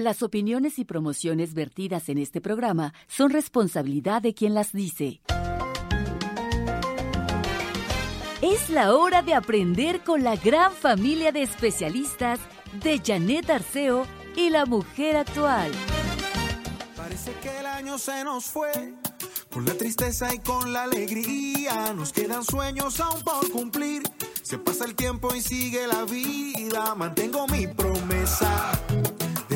Las opiniones y promociones vertidas en este programa son responsabilidad de quien las dice. Es la hora de aprender con la gran familia de especialistas de Janet Arceo y la mujer actual. Parece que el año se nos fue, con la tristeza y con la alegría, nos quedan sueños aún por cumplir. Se pasa el tiempo y sigue la vida, mantengo mi promesa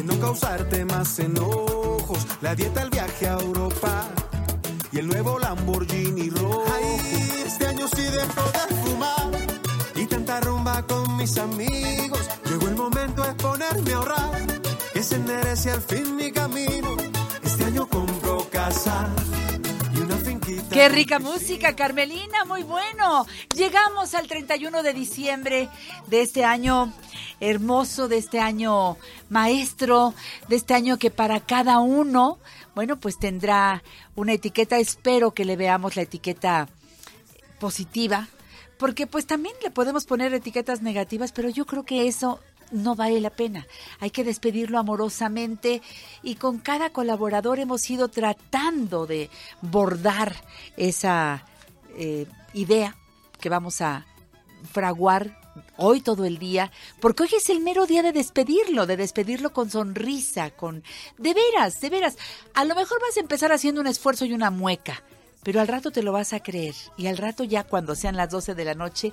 no causarte más enojos, la dieta, el viaje a Europa y el nuevo Lamborghini rojo. Ay, este año sí dejo de fumar y tanta rumba con mis amigos. Llegó el momento de ponerme a ahorrar, que se enderece al fin mi camino. Este año compro casa. Qué rica música, Carmelina, muy bueno. Llegamos al 31 de diciembre de este año hermoso, de este año maestro, de este año que para cada uno, bueno, pues tendrá una etiqueta. Espero que le veamos la etiqueta positiva, porque pues también le podemos poner etiquetas negativas, pero yo creo que eso no vale la pena. Hay que despedirlo amorosamente y con cada colaborador hemos ido tratando de bordar esa eh, idea que vamos a fraguar hoy todo el día, porque hoy es el mero día de despedirlo, de despedirlo con sonrisa, con... De veras, de veras. A lo mejor vas a empezar haciendo un esfuerzo y una mueca, pero al rato te lo vas a creer y al rato ya cuando sean las 12 de la noche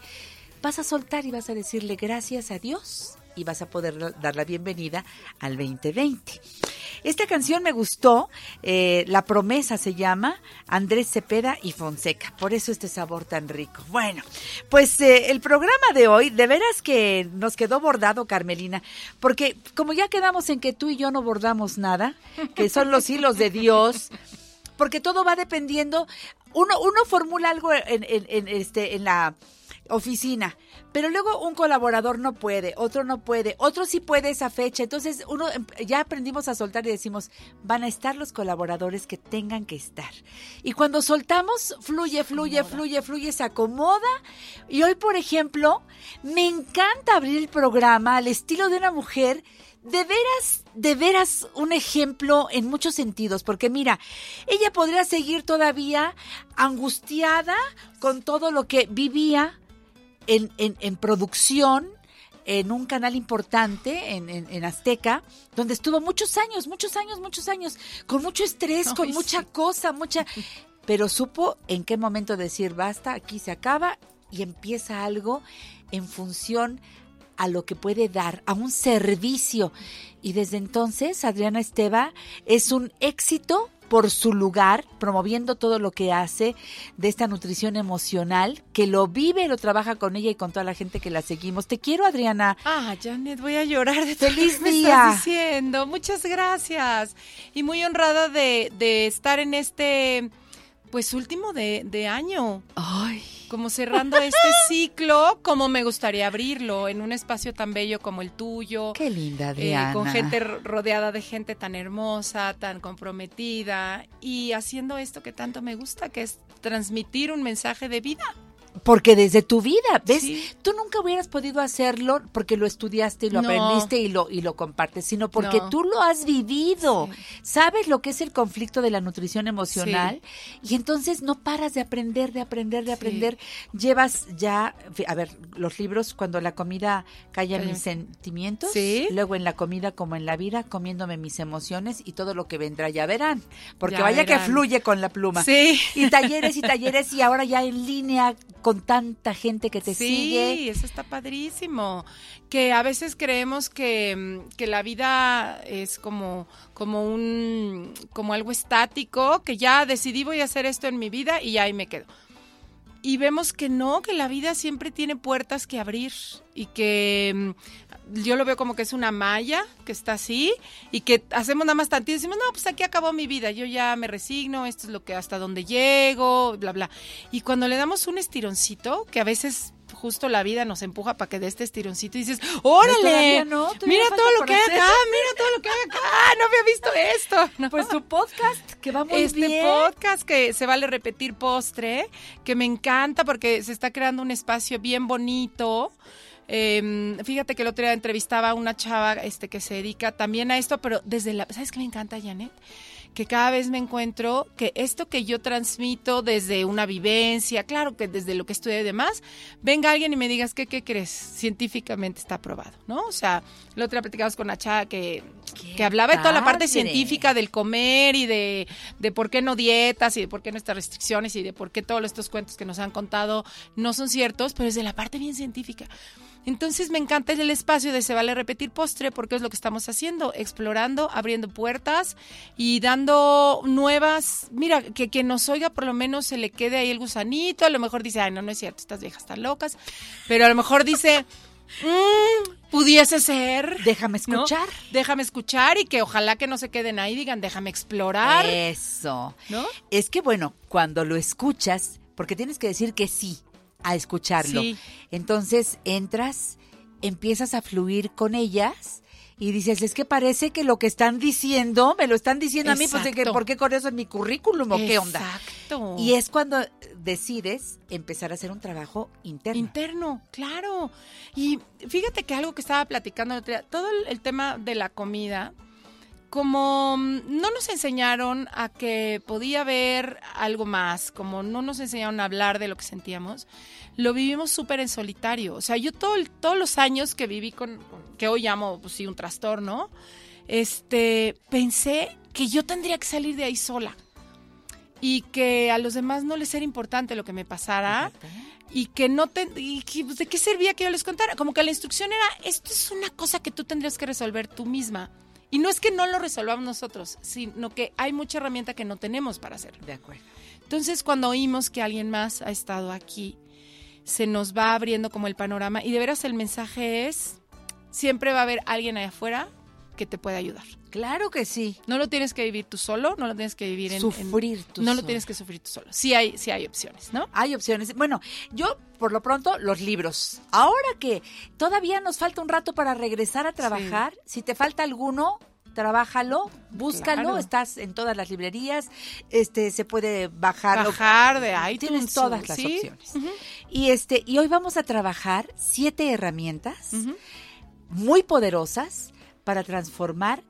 vas a soltar y vas a decirle gracias a Dios y vas a poder dar la bienvenida al 2020. Esta canción me gustó, eh, La promesa se llama, Andrés Cepeda y Fonseca, por eso este sabor tan rico. Bueno, pues eh, el programa de hoy, de veras que nos quedó bordado, Carmelina, porque como ya quedamos en que tú y yo no bordamos nada, que son los hilos de Dios, porque todo va dependiendo, uno, uno formula algo en, en, en este, en la oficina, pero luego un colaborador no puede, otro no puede, otro sí puede esa fecha. Entonces, uno em, ya aprendimos a soltar y decimos, van a estar los colaboradores que tengan que estar. Y cuando soltamos, fluye, fluye, fluye, fluye, se acomoda. Y hoy, por ejemplo, me encanta abrir el programa al estilo de una mujer de veras, de veras un ejemplo en muchos sentidos, porque mira, ella podría seguir todavía angustiada con todo lo que vivía en, en, en producción en un canal importante en, en, en, Azteca, donde estuvo muchos años, muchos años, muchos años, con mucho estrés, Ay, con sí. mucha cosa, mucha... Pero supo en qué momento decir, basta, aquí se acaba y empieza algo en función a lo que puede dar, a un servicio. Y desde entonces, Adriana Esteva es un éxito por su lugar, promoviendo todo lo que hace de esta nutrición emocional, que lo vive, lo trabaja con ella y con toda la gente que la seguimos. Te quiero, Adriana. Ah, Janet, voy a llorar de Feliz todo lo que día. me estás diciendo. Muchas gracias. Y muy honrada de, de estar en este, pues, último de, de año. Ay como cerrando este ciclo, como me gustaría abrirlo en un espacio tan bello como el tuyo. Qué linda. Eh, con gente rodeada de gente tan hermosa, tan comprometida y haciendo esto que tanto me gusta, que es transmitir un mensaje de vida. Porque desde tu vida, ¿ves? Sí. Tú nunca hubieras podido hacerlo porque lo estudiaste y lo no. aprendiste y lo, y lo compartes, sino porque no. tú lo has vivido. Sí. Sabes lo que es el conflicto de la nutrición emocional sí. y entonces no paras de aprender, de aprender, de aprender. Llevas ya, a ver, los libros, cuando la comida calla mis sentimientos, luego en la comida como en la vida, comiéndome mis emociones y todo lo que vendrá, ya verán. Porque ya vaya verán. que fluye con la pluma. Sí. Y talleres y talleres y ahora ya en línea con tanta gente que te sí, sigue. Sí, eso está padrísimo. Que a veces creemos que, que, la vida es como, como un como algo estático, que ya decidí voy a hacer esto en mi vida y ahí me quedo. Y vemos que no, que la vida siempre tiene puertas que abrir y que mm, yo lo veo como que es una malla que está así y que hacemos nada más tantito y decimos, no, pues aquí acabó mi vida, yo ya me resigno, esto es lo que hasta donde llego, bla, bla. Y cuando le damos un estironcito, que a veces justo la vida nos empuja para que dé este estironcito y dices, órale, no, mira todo lo que hay hacer". acá, mira todo lo que hay acá, no había visto esto. ¿no? Pues tu podcast, que va muy este bien. podcast que se vale repetir postre, que me encanta porque se está creando un espacio bien bonito. Eh, fíjate que el otro día entrevistaba a una chava este, que se dedica también a esto, pero desde la... ¿Sabes qué me encanta, Janet? Que cada vez me encuentro que esto que yo transmito desde una vivencia, claro que desde lo que estudié y demás, venga alguien y me digas que, ¿qué crees? Científicamente está probado, ¿no? O sea, el otro día platicamos con una chava que, que hablaba de toda la parte científica del comer y de, de por qué no dietas y de por qué no estas restricciones y de por qué todos estos cuentos que nos han contado no son ciertos, pero es de la parte bien científica. Entonces me encanta el espacio de Se Vale Repetir Postre porque es lo que estamos haciendo, explorando, abriendo puertas y dando nuevas, mira, que quien nos oiga por lo menos se le quede ahí el gusanito, a lo mejor dice, ay, no, no es cierto, estas viejas están locas, pero a lo mejor dice, "Mm, pudiese ser. Déjame ¿no? escuchar. Déjame escuchar y que ojalá que no se queden ahí, digan, déjame explorar. Eso. ¿No? Es que bueno, cuando lo escuchas, porque tienes que decir que sí a escucharlo. Sí. Entonces entras, empiezas a fluir con ellas y dices, es que parece que lo que están diciendo, me lo están diciendo a mí, pues. ¿por qué con eso en mi currículum o qué onda? Exacto. Y es cuando decides empezar a hacer un trabajo interno. Interno, claro. Y fíjate que algo que estaba platicando el otro día, todo el tema de la comida, como mm, no nos enseñaron a que podía haber algo más, como no nos enseñaron a hablar de lo que sentíamos, lo vivimos súper en solitario. O sea, yo todo, todos los años que viví con, con- que hoy llamo, pues sí, un trastorno, este, pensé que yo tendría que salir de ahí sola. Y que a los demás no les era importante lo que me pasara y que no te y que, pues, de qué servía que yo les contara como que la instrucción era esto es una cosa que tú tendrías que resolver tú misma y no es que no lo resolvamos nosotros sino que hay mucha herramienta que no tenemos para hacerlo De acuerdo. entonces cuando oímos que alguien más ha estado aquí se nos va abriendo como el panorama y de veras el mensaje es siempre va a haber alguien allá afuera que te puede ayudar Claro que sí. no lo tienes que vivir tú solo no lo tienes que vivir en en- Sufrir tú no lo tienes que sufrir tú solo sí hay sí hay opciones no Hay opciones. Bueno, yo por lo pronto los libros. Ahora que todavía nos falta un rato para regresar a trabajar, si te falta alguno, trabájalo, búscalo, Claro. estás en todas las librerías, este se puede bajar. bajar de iTunes Tienes todas las ¿sí? opciones. Y este y hoy vamos a trabajar siete herramientas muy poderosas para transformar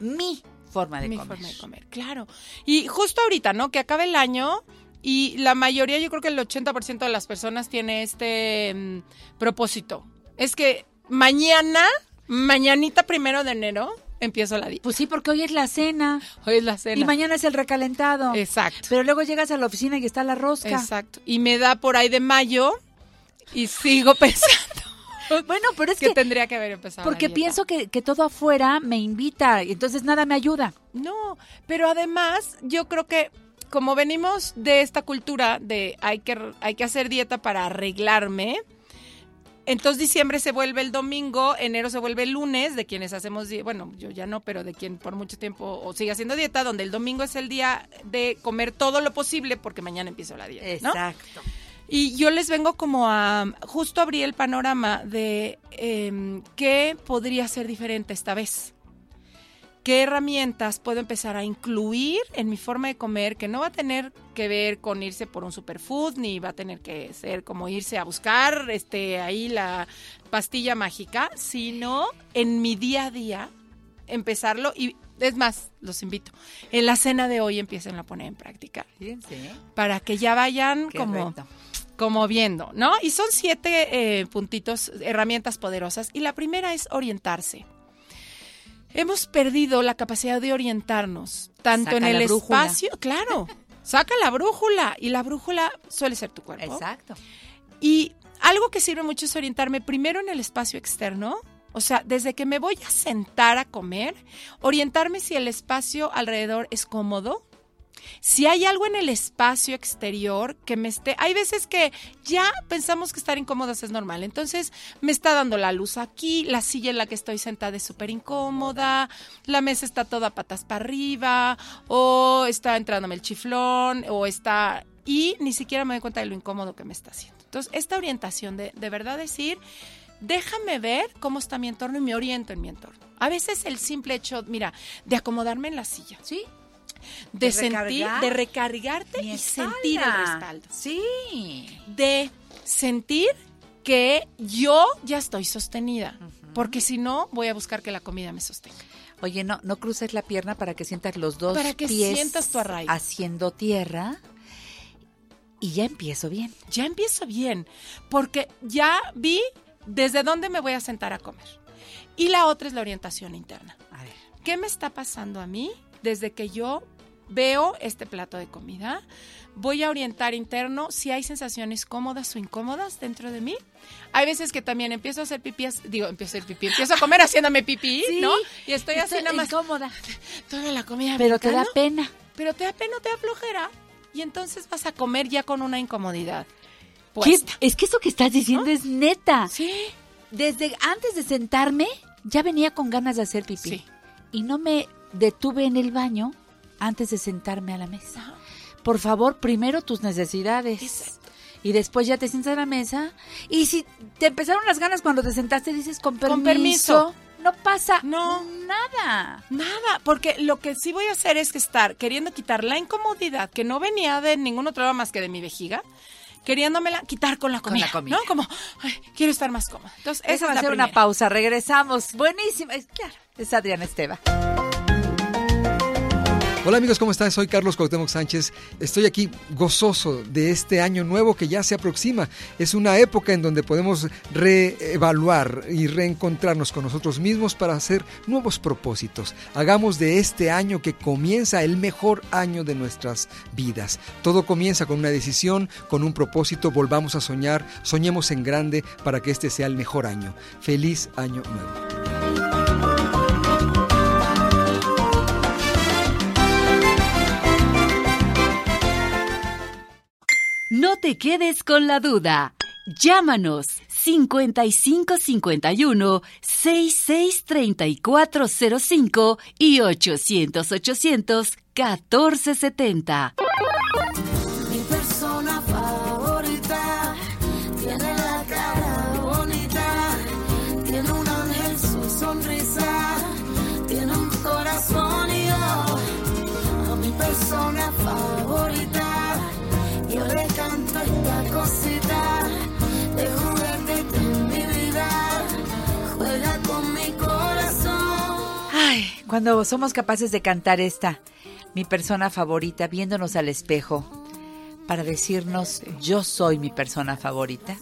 mi forma de mi comer. forma de comer, claro. Y justo ahorita, ¿no? Que acabe el año y la mayoría, yo creo que el 80% de las personas tiene este mm, propósito. Es que mañana, mañanita primero de enero, empiezo la dieta. Pues sí, porque hoy es la cena Hoy es la cena. y mañana es el recalentado. Exacto. Pero luego llegas a la oficina y está la rosca. Exacto. Y me da por ahí de mayo y sigo pensando Bueno, pero es que que, tendría que haber empezado. porque dieta. pienso que, que todo afuera me invita y entonces nada me ayuda. No, pero además yo creo que como venimos de esta cultura de hay que, hay que hacer dieta para arreglarme, entonces diciembre se vuelve el domingo, enero se vuelve el lunes, de quienes hacemos, die- bueno, yo ya no, pero de quien por mucho tiempo o sigue haciendo dieta, donde el domingo es el día de comer todo lo posible porque mañana empiezo la dieta, ¿no? Y yo les vengo como a, justo abrí el panorama de em, qué podría ser diferente esta vez. ¿Qué herramientas puedo empezar a incluir en mi forma de comer que no va a tener que ver con irse por un superfood, ni va a tener que ser como irse a buscar este, ahí la pastilla mágica, sino en mi día a día empezarlo y es más, los invito. En la cena de hoy empiecen a poner en práctica Fíjense, para que ya vayan Qué como. Como viendo, ¿no? Y son siete eh, puntitos, herramientas poderosas. Y la primera es orientarse. Hemos perdido la capacidad de orientarnos, tanto Saca en el brújula. espacio, claro, saca la brújula y la brújula suele ser tu cuerpo. Exacto. Y algo que sirve mucho es orientarme primero en el espacio externo, o sea, desde que me voy a sentar a comer, orientarme si el espacio alrededor es cómodo, Si hay algo en el espacio exterior que me esté, hay veces que ya pensamos que estar incómodas es normal, entonces me está dando la luz aquí, la silla en la que estoy sentada es súper incómoda, la mesa está toda patas para arriba, o está entrándome el chiflón, o está, y ni siquiera me doy cuenta de lo incómodo que me está haciendo. Entonces, esta orientación de, de verdad decir, déjame ver cómo está mi entorno y me oriento en mi entorno. A veces el simple hecho, mira, de acomodarme en la silla. Sí. De, De sentir, de recargarte y sentir el respaldo. Sí. De sentir que yo ya estoy sostenida. Porque si no, voy a buscar que la comida me sostenga. Oye, no, no cruces la pierna para que sientas los dos Para que pies sientas tu arraigo. haciendo tierra y ya empiezo bien. Ya empiezo bien. Porque ya vi desde dónde me voy a sentar a comer. Y la otra es la orientación interna. A ver. ¿Qué me está pasando a mí desde que yo veo este plato de comida? Voy a orientar interno si hay sensaciones cómodas o incómodas dentro de mí. Hay veces que también empiezo a hacer pipí, digo, empiezo a hacer pipí, empiezo a comer haciéndome pipí, Sí, ¿no? Y estoy así nada más incómoda. toda la comida Pero te da pena. pero te da pena, te da flojera y entonces vas a comer ya con una incomodidad. ¿Qué? Puesta. Es que eso que estás diciendo es neta. Sí. Desde antes de sentarme, ya venía con ganas de hacer pipí. Sí. Y no me detuve en el baño antes de sentarme a la mesa. Ajá. Por favor, primero tus necesidades. Exacto. Y después ya te sientas a la mesa. Y si te empezaron las ganas cuando te sentaste, dices con permiso. Con permiso. No pasa No. nada. Nada, porque lo que sí voy a hacer es que estar queriendo quitar la incomodidad que no venía de ningún otro lado más que de mi vejiga, queriéndomela quitar con la Con comida. la comida. ¿No? Como, ay, quiero estar más cómoda. Entonces, esa Esa va a ser una pausa. Regresamos. Buenísima. Claro. Es Adriana Esteva. Hola amigos, ¿cómo están? Soy Carlos Cuauhtémoc Sánchez. Estoy aquí gozoso de este año nuevo que ya se aproxima. Es una época en donde podemos reevaluar y reencontrarnos con nosotros mismos para hacer nuevos propósitos. Hagamos de este año que comienza el mejor año de nuestras vidas. Todo comienza con una decisión, con un propósito. Volvamos a soñar, soñemos en grande para que este sea el mejor año. Feliz año nuevo. No te quedes con la duda. Llámanos 5551 663405 y 800 800 1470. Cuando somos capaces de cantar esta, mi persona favorita, viéndonos al espejo, para decirnos, yo soy mi persona favorita.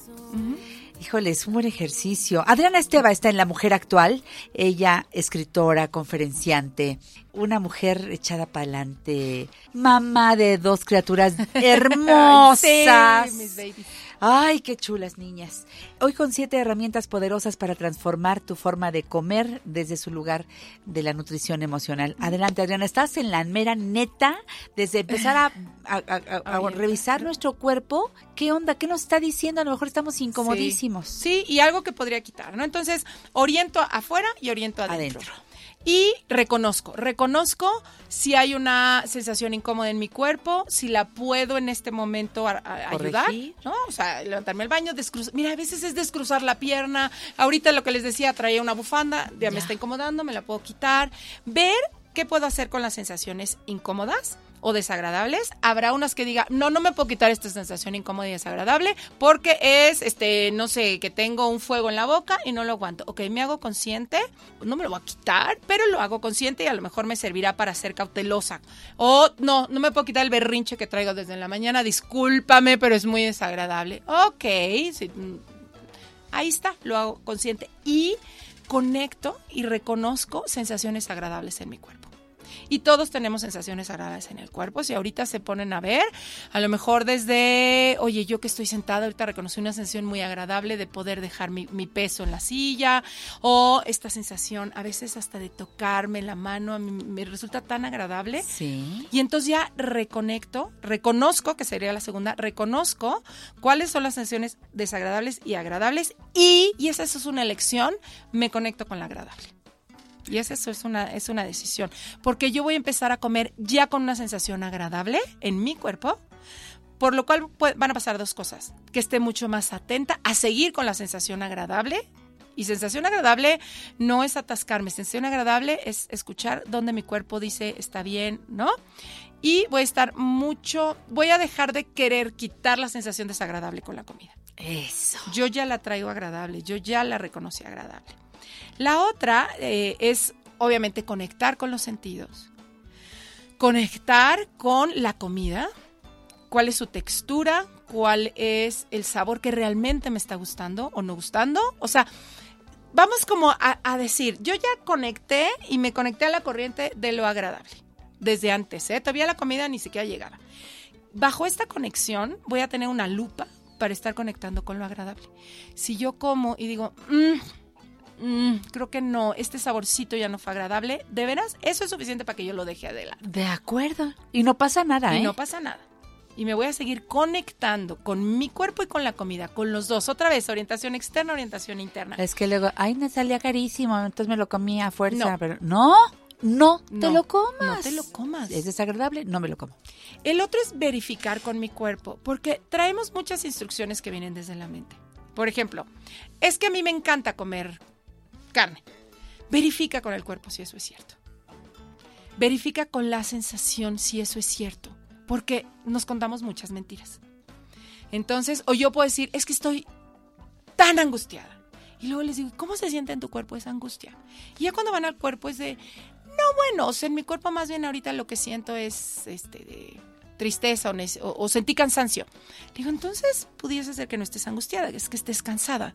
Híjole, es un buen ejercicio. Adriana Esteva está en La Mujer Actual. Ella, escritora, conferenciante, una mujer echada para adelante, mamá de dos criaturas hermosas. Sí, mis babies. Ay, qué chulas niñas. Hoy con siete herramientas poderosas para transformar tu forma de comer desde su lugar de la nutrición emocional. Adelante, Adriana, estás en la mera neta desde empezar a, a- a- a- revisar nuestro cuerpo. ¿Qué onda? ¿Qué nos está diciendo? A lo mejor estamos incomodísimos. Sí, y algo que podría quitar, ¿no? Entonces, oriento afuera y oriento adentro. Adentro. Y reconozco, reconozco si hay una sensación incómoda en mi cuerpo, si la puedo en este momento a- a- ayudar. ¿no? O sea, levantarme al baño, descruzar. Mira, a veces es descruzar la pierna. Ahorita lo que les decía, traía una bufanda, ya, me Ya. está incomodando, me la puedo quitar. Ver qué puedo hacer con las sensaciones incómodas o desagradables. Habrá unas que diga, no, no me puedo quitar esta sensación incómoda y desagradable porque es, este, no sé, que tengo un fuego en la boca y no lo aguanto. Ok, me hago consciente, no me lo voy a quitar, pero lo hago consciente y a lo mejor me servirá para ser cautelosa. O no, no me puedo quitar el berrinche que traigo desde la mañana, discúlpame, pero es muy desagradable. Ok, sí, mm, ahí está, lo hago consciente y conecto y reconozco sensaciones agradables en mi cuerpo. Y todos tenemos sensaciones agradables en el cuerpo. Si ahorita se ponen a ver, a lo mejor desde, oye, yo que estoy sentada, ahorita reconocí una sensación muy agradable de poder dejar mi, mi peso en la silla, o esta sensación a veces hasta de tocarme la mano, a mí me resulta tan agradable. Sí. Y entonces ya reconecto, reconozco, que sería la segunda, reconozco cuáles son las sensaciones desagradables y agradables y, y esa, es una elección, me conecto con la agradable. Y esa eso es una, es una decisión. Porque yo voy a empezar a comer ya con una sensación agradable en mi cuerpo, por lo cual van a pasar dos cosas. Que esté mucho más atenta a seguir con la sensación agradable. Y sensación agradable no es atascarme, sensación agradable es escuchar donde mi cuerpo dice está bien, ¿no? Y voy a estar mucho, voy a dejar de querer quitar la sensación desagradable con la comida. Eso. Yo ya la traigo agradable, yo ya la reconocí agradable. La otra eh, es obviamente conectar con los sentidos. Conectar con la comida, cuál es su textura, cuál es el sabor que realmente me está gustando o no gustando. O sea, vamos como a, decir, yo ya conecté y me conecté a la corriente de lo agradable. Desde antes, ¿eh? Todavía la comida ni siquiera llegaba. Bajo esta conexión voy a tener una lupa para estar conectando con lo agradable. Si yo como y digo, "Mm, mm, creo que no, este saborcito ya no fue agradable, de veras, eso es suficiente para que yo lo deje de lado. De acuerdo. Y no pasa nada, Y ¿eh? no pasa nada. Y me voy a seguir conectando con mi cuerpo y con la comida, con los dos. Otra vez, orientación externa, orientación interna. Es que luego, ay, me salía carísimo, entonces me lo comí a fuerza, No. pero no, no te No, lo comas. no te lo comas. Es desagradable, no me lo como. El otro es verificar con mi cuerpo, porque traemos muchas instrucciones que vienen desde la mente. Por ejemplo, es que a mí me encanta comer carne. Verifica con el cuerpo si eso es cierto. Verifica con la sensación si eso es cierto, porque nos contamos muchas mentiras. Entonces, o yo puedo decir, es que estoy tan angustiada. Y luego les digo, ¿cómo se siente en tu cuerpo esa angustia? Y ya cuando van al cuerpo es de, no, bueno, o sea, en mi cuerpo más bien ahorita lo que siento es este de tristeza o, o sentí cansancio. Digo, entonces pudiese ser que no estés angustiada, es que estés cansada.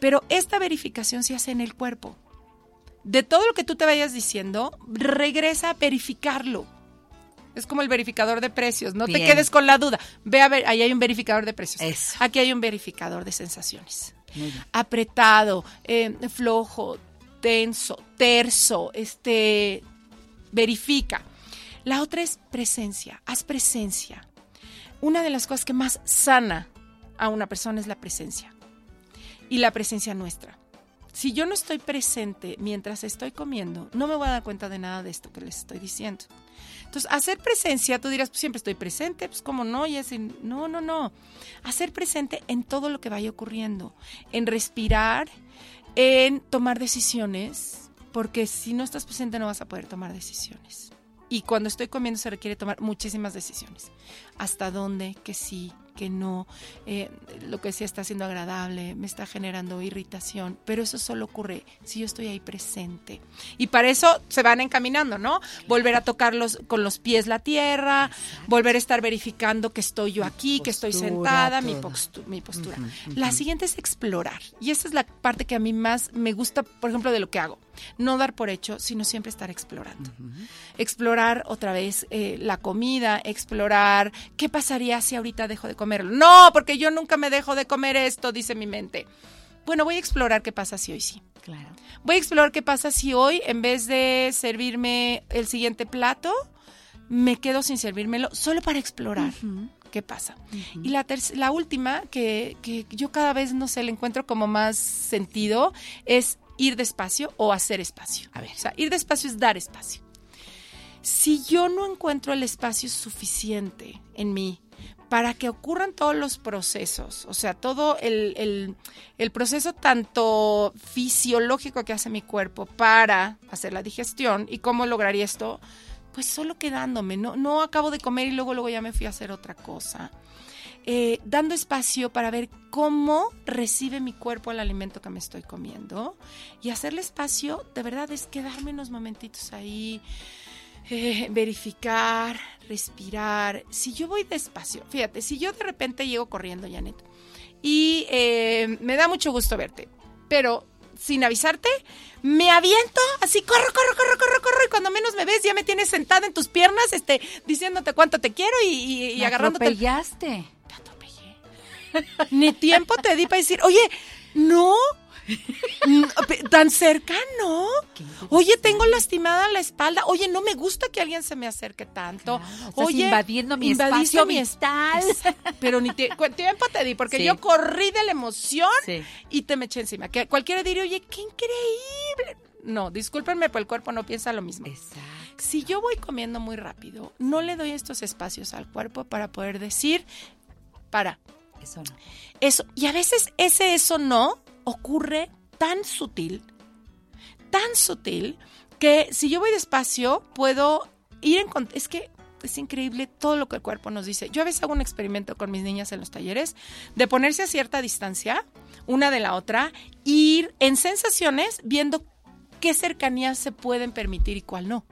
Pero esta verificación se hace en el cuerpo. De todo lo que tú te vayas diciendo, regresa a verificarlo. Es como el verificador de precios, no te quedes con la duda. Ve a ver, ahí hay un verificador de precios. Eso. Aquí hay un verificador de sensaciones apretado, eh, flojo, tenso, terso, este, verifica. La otra es presencia, haz presencia. Una de las cosas que más sana a una persona es la presencia y la presencia nuestra. Si yo no estoy presente mientras estoy comiendo, no me voy a dar cuenta de nada de esto que les estoy diciendo. Entonces, hacer presencia, tú dirás, pues siempre estoy presente, pues cómo no, y así, no, no, no. Hacer presente en todo lo que vaya ocurriendo, en respirar, en tomar decisiones, porque si no estás presente no vas a poder tomar decisiones. Y cuando estoy comiendo se requiere tomar muchísimas decisiones. Hasta dónde, que sí, que no, eh, lo que sí está siendo agradable, me está generando irritación, pero eso solo ocurre si yo estoy ahí presente. Y para eso se van encaminando, ¿no? Volver a tocar los, con los pies la tierra, volver a estar verificando que estoy yo aquí, que estoy sentada, mi, postu- mi postura. La siguiente es explorar. Y esa es la parte que a mí más me gusta, por ejemplo, de lo que hago. No dar por hecho, sino siempre estar explorando. Explorar otra vez eh, la comida, explorar qué pasaría si ahorita dejo de comerlo. No, porque yo nunca me dejo de comer esto, dice mi mente. Bueno, voy a explorar qué pasa si hoy sí. Claro. Voy a explorar qué pasa si hoy, en vez de servirme el siguiente plato, me quedo sin servírmelo solo para explorar qué pasa. Y la, la última, que, que yo cada vez, no sé, le encuentro como más sentido, es ir despacio o hacer espacio. A ver. O sea, ir despacio es dar espacio. Si yo no encuentro el espacio suficiente en mí para que ocurran todos los procesos, o sea, todo el, el- el proceso tanto fisiológico que hace mi cuerpo para hacer la digestión y cómo lograría esto, pues solo quedándome, no, no acabo de comer y luego, luego ya me fui a hacer otra cosa. Eh, dando espacio para ver cómo recibe mi cuerpo el alimento que me estoy comiendo y hacerle espacio, de verdad, es quedarme unos momentitos ahí, eh, verificar, respirar. Si yo voy despacio, fíjate, si yo de repente llego corriendo, Janet, y eh, me da mucho gusto verte, pero sin avisarte, me aviento, así, corro, corro, corro, corro, corro, y cuando menos me ves, ya me tienes sentada en tus piernas, este, diciéndote cuánto te quiero y, y, y Me agarrándote. el- atropellaste. Ni tiempo te di para decir, oye, no, tan cerca, no. Oye, tengo lastimada la espalda. Oye, no me gusta que alguien se me acerque tanto. Claro, estás Oye, invadiendo mi espacio vital. Pero ni tiempo te di, porque Sí. yo corrí de la emoción Sí. y te me eché encima. Que cualquiera diría, oye, qué increíble. No, discúlpenme, pero el cuerpo no piensa lo mismo. Exacto. Si yo voy comiendo muy rápido, no le doy estos espacios al cuerpo para poder decir, para, Eso no. eso. Y a veces ese eso no ocurre tan sutil, tan sutil, que si yo voy despacio, puedo ir en... Es que es increíble todo lo que el cuerpo nos dice. Yo a veces hago un experimento con mis niñas en los talleres de ponerse a cierta distancia, una de la otra, ir en sensaciones viendo qué cercanías se pueden permitir y cuál no.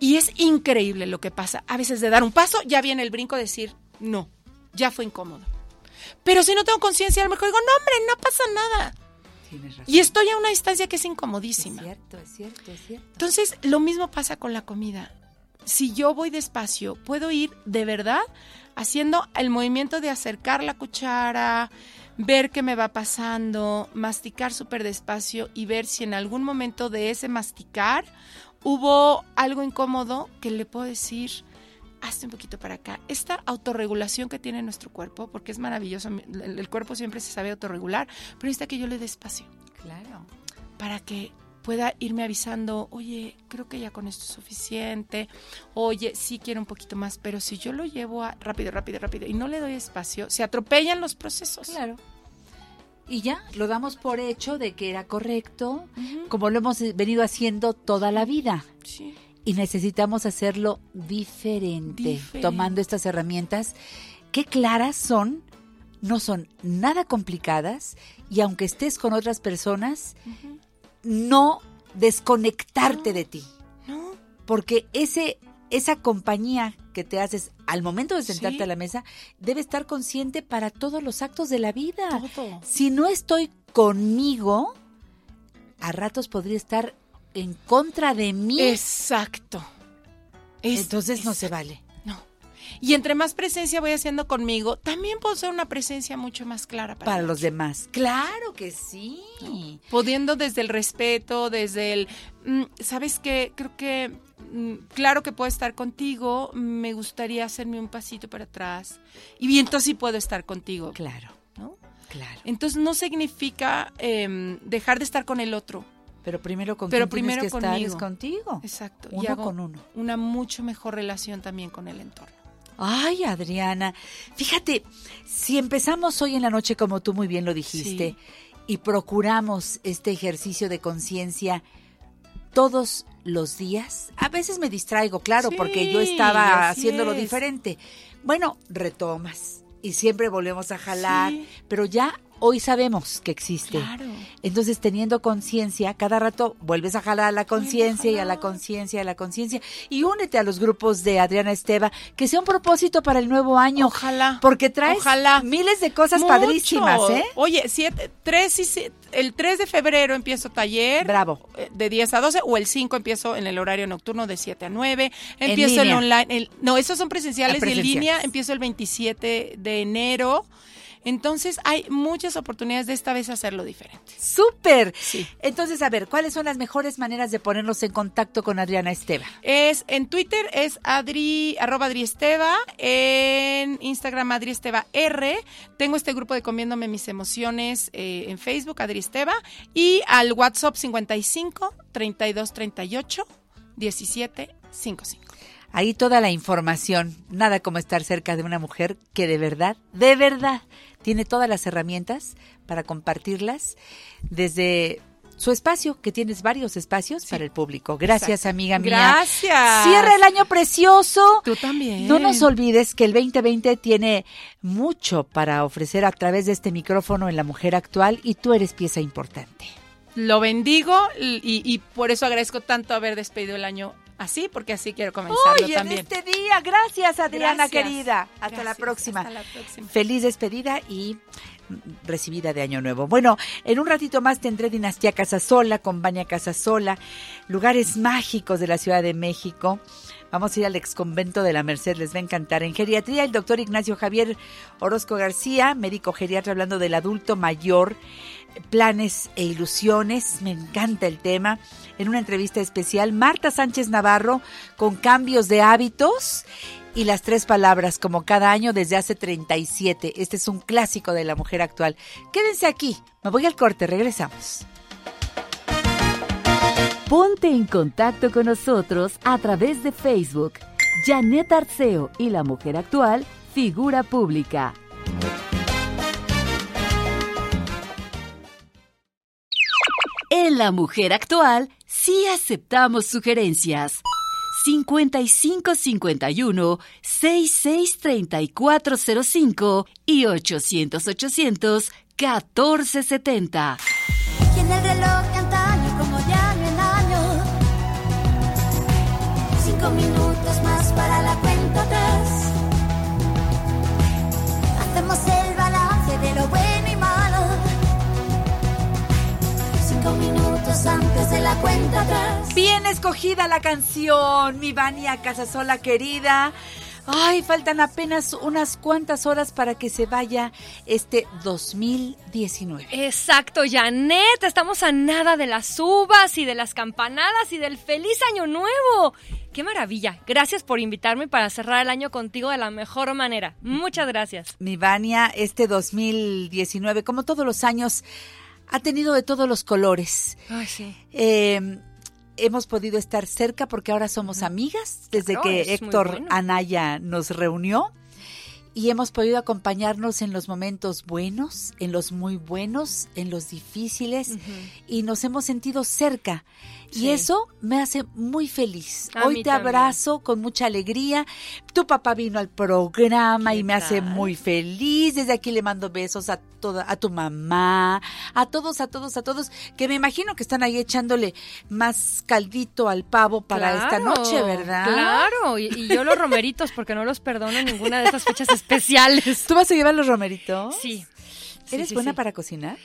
Y es increíble lo que pasa. A veces de dar un paso, ya viene el brinco de decir, no, ya fue incómodo. Pero si no tengo conciencia, a lo mejor digo, no, hombre, no pasa nada. Tienes razón. Y estoy a una distancia que es es incomodísima. cierto, es cierto, es cierto. Entonces, lo mismo pasa con la comida. Si yo voy despacio, puedo ir de verdad haciendo el movimiento de acercar la cuchara, ver qué me va pasando, masticar súper despacio y ver si en algún momento de ese masticar hubo algo incómodo que le puedo decir, hazte un poquito para acá. Esta autorregulación que tiene nuestro cuerpo, porque es maravilloso, el, cuerpo siempre se sabe autorregular, pero necesita que yo le dé espacio Claro. para que pueda irme avisando, oye, creo que ya con esto es suficiente, oye, sí quiero un poquito más, pero si yo lo llevo a rápido, rápido, rápido y no le doy espacio, se atropellan los procesos. Claro. Y ya, lo damos por hecho de que era correcto, como lo hemos venido haciendo toda la vida. Sí. Y necesitamos hacerlo diferente, Diferente. tomando estas herramientas que claras son, no son nada complicadas y aunque estés con otras personas, no desconectarte No. de ti. No, Porque ese, esa compañía que te haces al momento de sentarte Sí. a la mesa debe estar consciente para todos los actos de la vida. todo. Si no estoy conmigo, a ratos podría estar en contra de mí. Exacto. Es- Entonces no se vale. No. Y entre más presencia voy haciendo conmigo, también puedo ser una presencia mucho más clara para, Para los demás. Claro que sí. pudiendo desde el respeto, desde el, mm, ¿sabes qué? Creo que, mm, claro que puedo estar contigo, me gustaría hacerme un pasito para atrás. Y bien, entonces sí puedo estar contigo, Claro, ¿no? claro. Entonces no significa em, dejar de estar con el otro. Pero primero con Pero primero que estar conmigo. es contigo. Exacto. y Uno hago con uno. una mucho mejor relación también con el entorno. Ay, Adriana, fíjate, si empezamos hoy en la noche, como tú muy bien lo dijiste, y procuramos este ejercicio de conciencia todos los días, a veces me distraigo, claro, Sí, porque yo estaba haciéndolo es. diferente. Bueno, retomas y siempre volvemos a jalar, Sí. pero ya hoy sabemos que existe. Claro. Entonces, teniendo conciencia, cada rato vuelves a jalar a la conciencia y a la conciencia, a la conciencia. Y únete a los grupos de Adriana Esteva, que sea un propósito para el nuevo año. Ojalá. Porque traes Ojalá. miles de cosas Mucho. padrísimas, ¿eh? Oye, siete, tres y si- el 3 de febrero empiezo taller. Bravo. eh, De 10 a 12 o el 5 empiezo en el horario nocturno de 7 a 9. Empiezo el línea. online. el- no, esos son presenciales, Ah, y en presenciales. línea empiezo el 27 de enero. Entonces hay muchas oportunidades de esta vez hacerlo diferente. ¡Súper! Sí. Entonces, a ver, ¿cuáles son las mejores maneras de ponernos en contacto con Adriana Esteva? Es en Twitter es Adri, arroba Adri Esteva, en Instagram Adri Esteva R, tengo este grupo de Comiéndome Mis Emociones eh, en Facebook, Adri Esteva, y al WhatsApp 55 32 38 17 55. Ahí toda la información. Nada como estar cerca de una mujer que de verdad, de verdad, tiene todas las herramientas para compartirlas desde su espacio, que tienes varios espacios para el público. Gracias, Exacto. amiga mía. Gracias. Cierra el año precioso. Tú también. No nos olvides que el 2020 tiene mucho para ofrecer a través de este micrófono en la mujer actual y tú eres pieza importante. lo bendigo y, y por eso agradezco tanto haber despedido el año así, porque así quiero comenzarlo Hoy en también. este día, gracias Adriana Gracias. querida. Hasta la próxima. hasta la próxima. Feliz despedida y recibida de Año Nuevo. Bueno, en un ratito más tendré Dinastía Casasola con Baña Casasola, lugares mágicos de la Ciudad de México. Vamos a ir al ex convento de la Merced, les va a encantar. En geriatría, el doctor Ignacio Javier Orozco García, médico geriatra, hablando del adulto mayor, planes e ilusiones. Me encanta el tema. En una entrevista especial, Marta Sánchez Navarro con cambios de hábitos y las tres palabras, como cada año desde hace 37. Este es un clásico de la mujer actual. Quédense aquí. Me voy al corte, regresamos. Ponte en contacto con nosotros a través de Facebook. Janet Arceo y la mujer actual, figura pública. En La Mujer Actual sí aceptamos sugerencias. 5551 663405 y 800 800 1470. Y en el reloj de antaño como ya en año. 5 minutos antes de la cuenta atrás. Bien escogida la canción, mi Vania Casasola querida. Ay, faltan apenas unas cuantas horas para que se vaya este 2019. Exacto, Janet, estamos a nada de las uvas y de las campanadas y del feliz año nuevo. ¡Qué maravilla! Gracias por invitarme para cerrar el año contigo de la mejor manera. Muchas gracias. Mi Vania, este 2019, como todos los años, ha tenido de todos los colores. Ay, sí. Eh, hemos podido estar cerca porque ahora somos amigas desde Claro, que Héctor bueno. Anaya nos reunió y hemos podido acompañarnos en los momentos buenos, en los muy buenos, en los difíciles y nos hemos sentido cerca. Y eso me hace muy feliz. A Hoy te también. abrazo con mucha alegría. Tu papá vino al programa ¿Qué y me hace muy feliz. Desde aquí le mando besos a toda, a tu mamá, a todos, a todos, a todos, que me imagino que están ahí echándole más caldito al pavo para esta noche, ¿verdad? Claro, y, y yo los romeritos porque no los perdono en ninguna de esas fechas especiales. ¿Tú vas a llevar los romeritos? Sí. ¿Eres sí, buena para cocinar?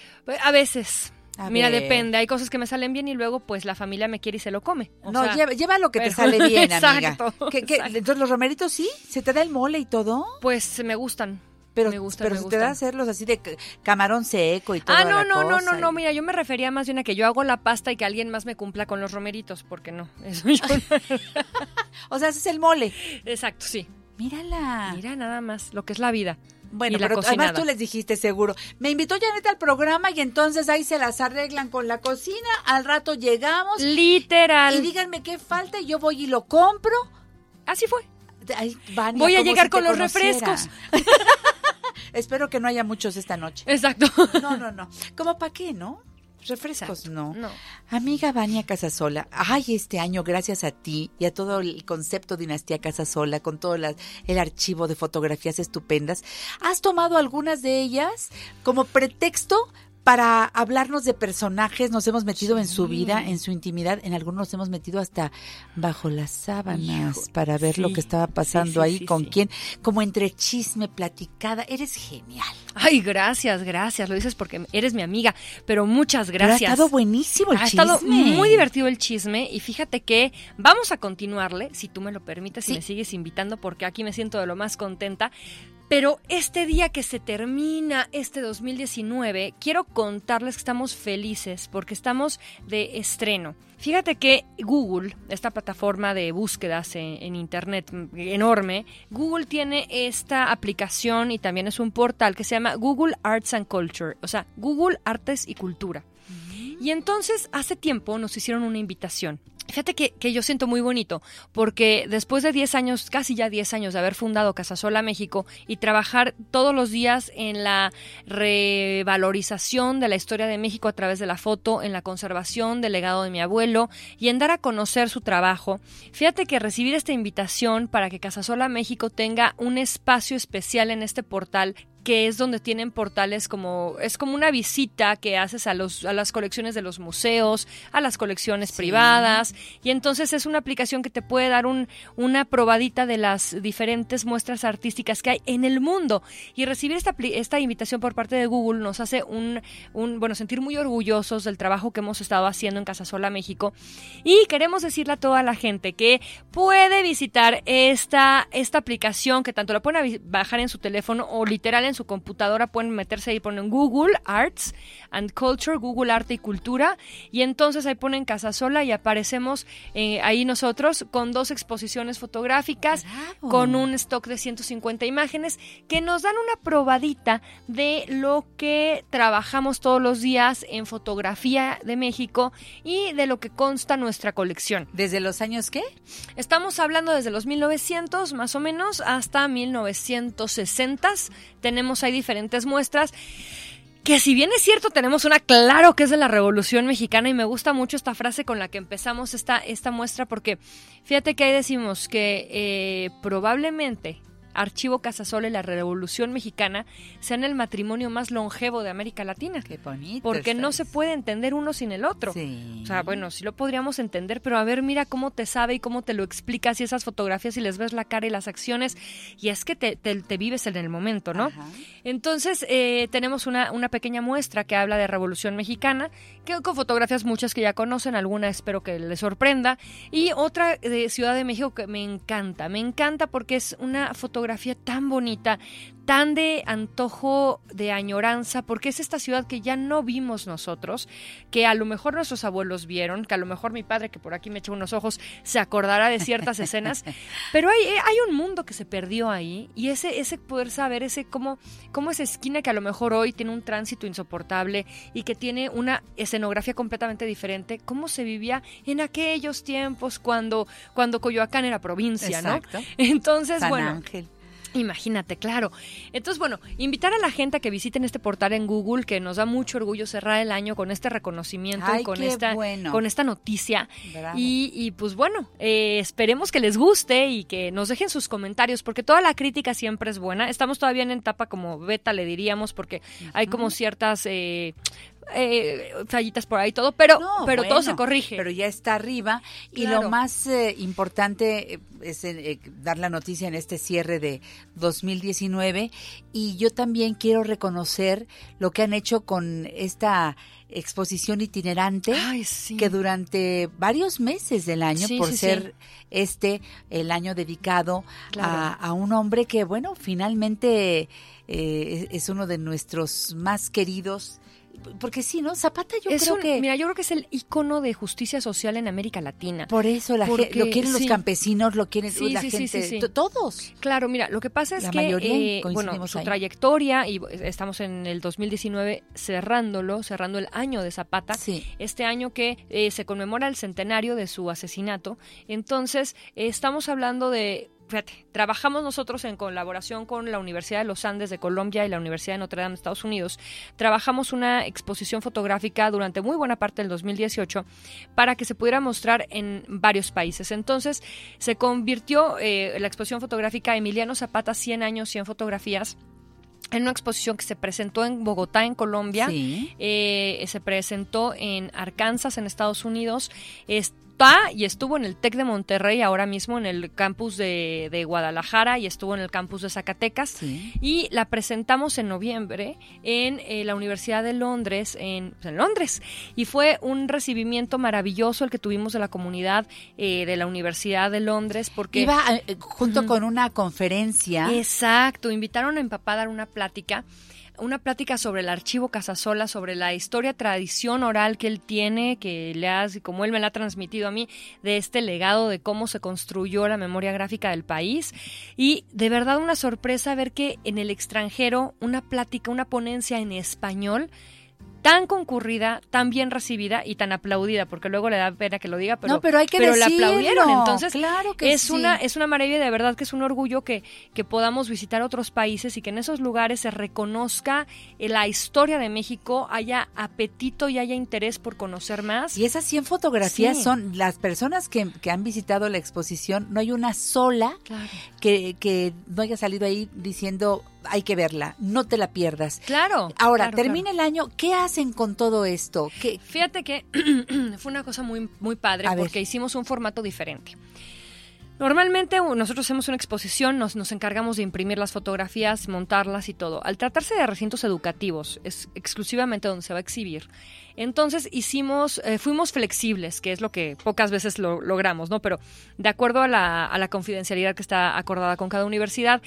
A veces. A Mira, ver. depende. Hay cosas que me salen bien y luego pues la familia me quiere y se lo come. O no, sea, lleva, lleva lo que te sale bien, amiga. Exacto, ¿Qué- qué? exacto. Entonces, ¿los romeritos sí? ¿Se te da el mole y todo? Pues me gustan. Pero, me gustan, pero me se te da hacerlos así de camarón seco y todo. Ah, no, no, no, no, no, mira, yo me refería más bien a que yo hago la pasta y que alguien más me cumpla con los romeritos, porque no, eso yo no. O sea, haces el mole. Exacto, sí. Mírala. Mira nada más lo que es la vida. Bueno, pero además tú les dijiste seguro. Me invitó Janet al programa y entonces ahí se las arreglan con la cocina. Al rato llegamos Literal. y díganme qué falta y yo voy y lo compro. Así fue. Ay, Vania, Voy a llegar si con los conociera. refrescos. Espero que no haya muchos esta noche. Exacto. No, no, no. ¿Cómo para qué, no? Refrescos, Exacto. no. No. Amiga Vania Casasola, ay, este año, gracias a ti y a todo el concepto Dinastía Casasola, con todo la- el archivo de fotografías estupendas, has tomado algunas de ellas como pretexto para hablarnos de personajes, nos hemos metido en su vida, en su intimidad, en algunos nos hemos metido hasta bajo las sábanas Hijo, para ver lo que estaba pasando sí, ahí, con quién, como entre chisme, platicada, eres genial. Ay, gracias, gracias. Lo dices porque eres mi amiga, pero muchas Pero gracias. ha estado buenísimo el ha chisme. estado muy divertido el chisme y fíjate que vamos a continuarle, si tú me lo permites, y me sigues invitando, porque aquí me siento de lo más contenta. Pero este día que se termina, este 2019, quiero contarles que estamos felices porque estamos de estreno. Fíjate que Google, esta plataforma de búsquedas en, en Internet enorme, Google tiene esta aplicación y también es un portal que se llama Google Arts and Culture, o sea, Google Artes y Cultura. Y entonces hace tiempo nos hicieron una invitación. Fíjate que, que yo siento muy bonito, porque después de 10 años, casi ya 10 años de haber fundado Casasola México y trabajar todos los días en la revalorización de la historia de México a través de la foto, en la conservación del legado de mi abuelo y en dar a conocer su trabajo, fíjate que recibir esta invitación para que Casasola México tenga un espacio especial en este portal que es donde tienen portales como es como una visita que haces a los a las colecciones de los museos, a las colecciones privadas y entonces es una aplicación que te puede dar un una probadita de las diferentes muestras artísticas que hay en el mundo. Y recibir esta esta invitación por parte de Google nos hace un un bueno sentir muy orgullosos del trabajo que hemos estado haciendo en Casasola México. Y queremos decirle a toda la gente que puede visitar esta esta aplicación que tanto la pueden bajar en su teléfono o literal en su computadora pueden meterse ahí y ponen Google Arts and Culture, Google Arte y Cultura y entonces ahí ponen Casasola y aparecemos eh, ahí nosotros con dos exposiciones fotográficas Bravo. con un stock de 150 imágenes que nos dan una probadita de lo que trabajamos todos los días en fotografía de México y de lo que consta nuestra colección. ¿Desde los años qué? Estamos hablando desde los 1900 más o menos hasta 1960. Tenemos ahí diferentes muestras. Que si bien es cierto, tenemos una claro que es de la Revolución Mexicana y me gusta mucho esta frase con la que empezamos esta, esta muestra porque fíjate que ahí decimos que eh, probablemente Archivo Casasola y la Revolución Mexicana sean el matrimonio más longevo de América Latina. Qué bonito. Porque no se puede entender uno sin el otro. Sí. O sea, bueno, sí lo podríamos entender, pero a ver, mira cómo te sabe y cómo te lo explicas y esas fotografías y les ves la cara y las acciones. Y es que te, te- te vives en el momento, ¿no? Ajá. Entonces, eh, tenemos una, una pequeña muestra que habla de Revolución Mexicana, que con fotografías muchas que ya conocen, alguna espero que les sorprenda, y otra de Ciudad de México que me encanta, me encanta porque es una fotografía tan bonita, tan de antojo, de añoranza, porque es esta ciudad que ya no vimos nosotros, que a lo mejor nuestros abuelos vieron, que a lo mejor mi padre, que por aquí me echa unos ojos, se acordará de ciertas escenas, pero hay, hay un mundo que se perdió ahí y ese, ese poder saber, ese cómo, cómo esa esquina que a lo mejor hoy tiene un tránsito insoportable y que tiene una escenografía completamente diferente, cómo se vivía en aquellos tiempos cuando, cuando Coyoacán era provincia, Exacto. ¿no? Entonces, San bueno, Ángel. Imagínate, claro. Entonces, bueno, invitar a la gente a que visiten este portal en Google, que nos da mucho orgullo cerrar el año con este reconocimiento Ay, y con esta, bueno. con esta noticia. Y, pues bueno, eh, esperemos que les guste y que nos dejen sus comentarios, porque toda la crítica siempre es buena. Estamos todavía en etapa como beta, le diríamos, porque hay como ciertas eh, eh, fallitas por ahí todo, pero, No, pero todo se corrige. Pero ya está arriba. Y Claro. lo más eh, importante eh, es eh, dar la noticia en este cierre de 2019. Y yo también quiero reconocer lo que han hecho con esta exposición itinerante. Ay, sí. que durante varios meses del año, Sí, por sí, ser este el año dedicado Claro. a, a un hombre que, bueno, finalmente eh, es uno de nuestros más queridos. Porque sí, ¿no? Zapata yo es creo un- que... Mira, yo creo que es el icono de justicia social en América Latina. Por eso la Porque, gente, lo quieren los sí. campesinos, lo quieren Sí, la sí, gente, todos. Claro, mira, lo que pasa es La que mayoría eh, bueno, su ahí. trayectoria y estamos en el 2019 cerrándolo, cerrando el año de Zapata. Sí. Este año que eh, se conmemora el centenario de su asesinato. Entonces, eh, estamos hablando de Fíjate, trabajamos nosotros en colaboración con la Universidad de los Andes de Colombia y la Universidad de Notre Dame de Estados Unidos. Trabajamos una exposición fotográfica durante muy buena parte del 2018 para que se pudiera mostrar en varios países. Entonces, se convirtió eh, la exposición fotográfica Emiliano Zapata 100 años, 100 fotografías en una exposición que se presentó en Bogotá, en Colombia. Sí. Eh, se presentó en Arkansas, en Estados Unidos. Y estuvo en el TEC de Monterrey, ahora mismo en el campus de, de Guadalajara y estuvo en el campus de Zacatecas. Sí. Y la presentamos en noviembre en eh, la Universidad de Londres, en, en Londres. Y fue un recibimiento maravilloso el que tuvimos de la comunidad eh, de la Universidad de Londres, porque... Iba eh, junto con una conferencia. Exacto, invitaron a mi papá a dar una plática, una plática sobre el archivo Casasola, sobre la historia, tradición oral que él tiene, que le hace, como él me la ha transmitido a mí, de este legado de cómo se construyó la memoria gráfica del país. Y de verdad una sorpresa ver que en el extranjero una plática, una ponencia en español, tan concurrida, tan bien recibida y tan aplaudida, porque luego le da pena que lo diga, pero, no, pero hay que la decirlo. aplaudieron. Entonces, claro que es sí. una es una maravilla de verdad que es un orgullo que, que podamos visitar otros países y que en esos lugares se reconozca eh, la historia de México, haya apetito y haya interés por conocer más. Y esas 100 fotografías Sí. son las personas que, que han visitado la exposición, no hay una sola Claro. que, que no haya salido ahí diciendo hay que verla, no te la pierdas. Claro. Ahora, claro, termina el año, ¿qué hacen con todo esto? ¿Qué, Fíjate que fue una cosa muy, muy padre A ver. porque hicimos un formato diferente. Normalmente nosotros hacemos una exposición, nos, nos encargamos de imprimir las fotografías, montarlas y todo. Al tratarse de recintos educativos, es exclusivamente donde se va a exhibir. Entonces hicimos, eh, fuimos flexibles, que es lo que pocas veces lo logramos, ¿no? Pero de acuerdo a la, a la confidencialidad que está acordada con cada universidad,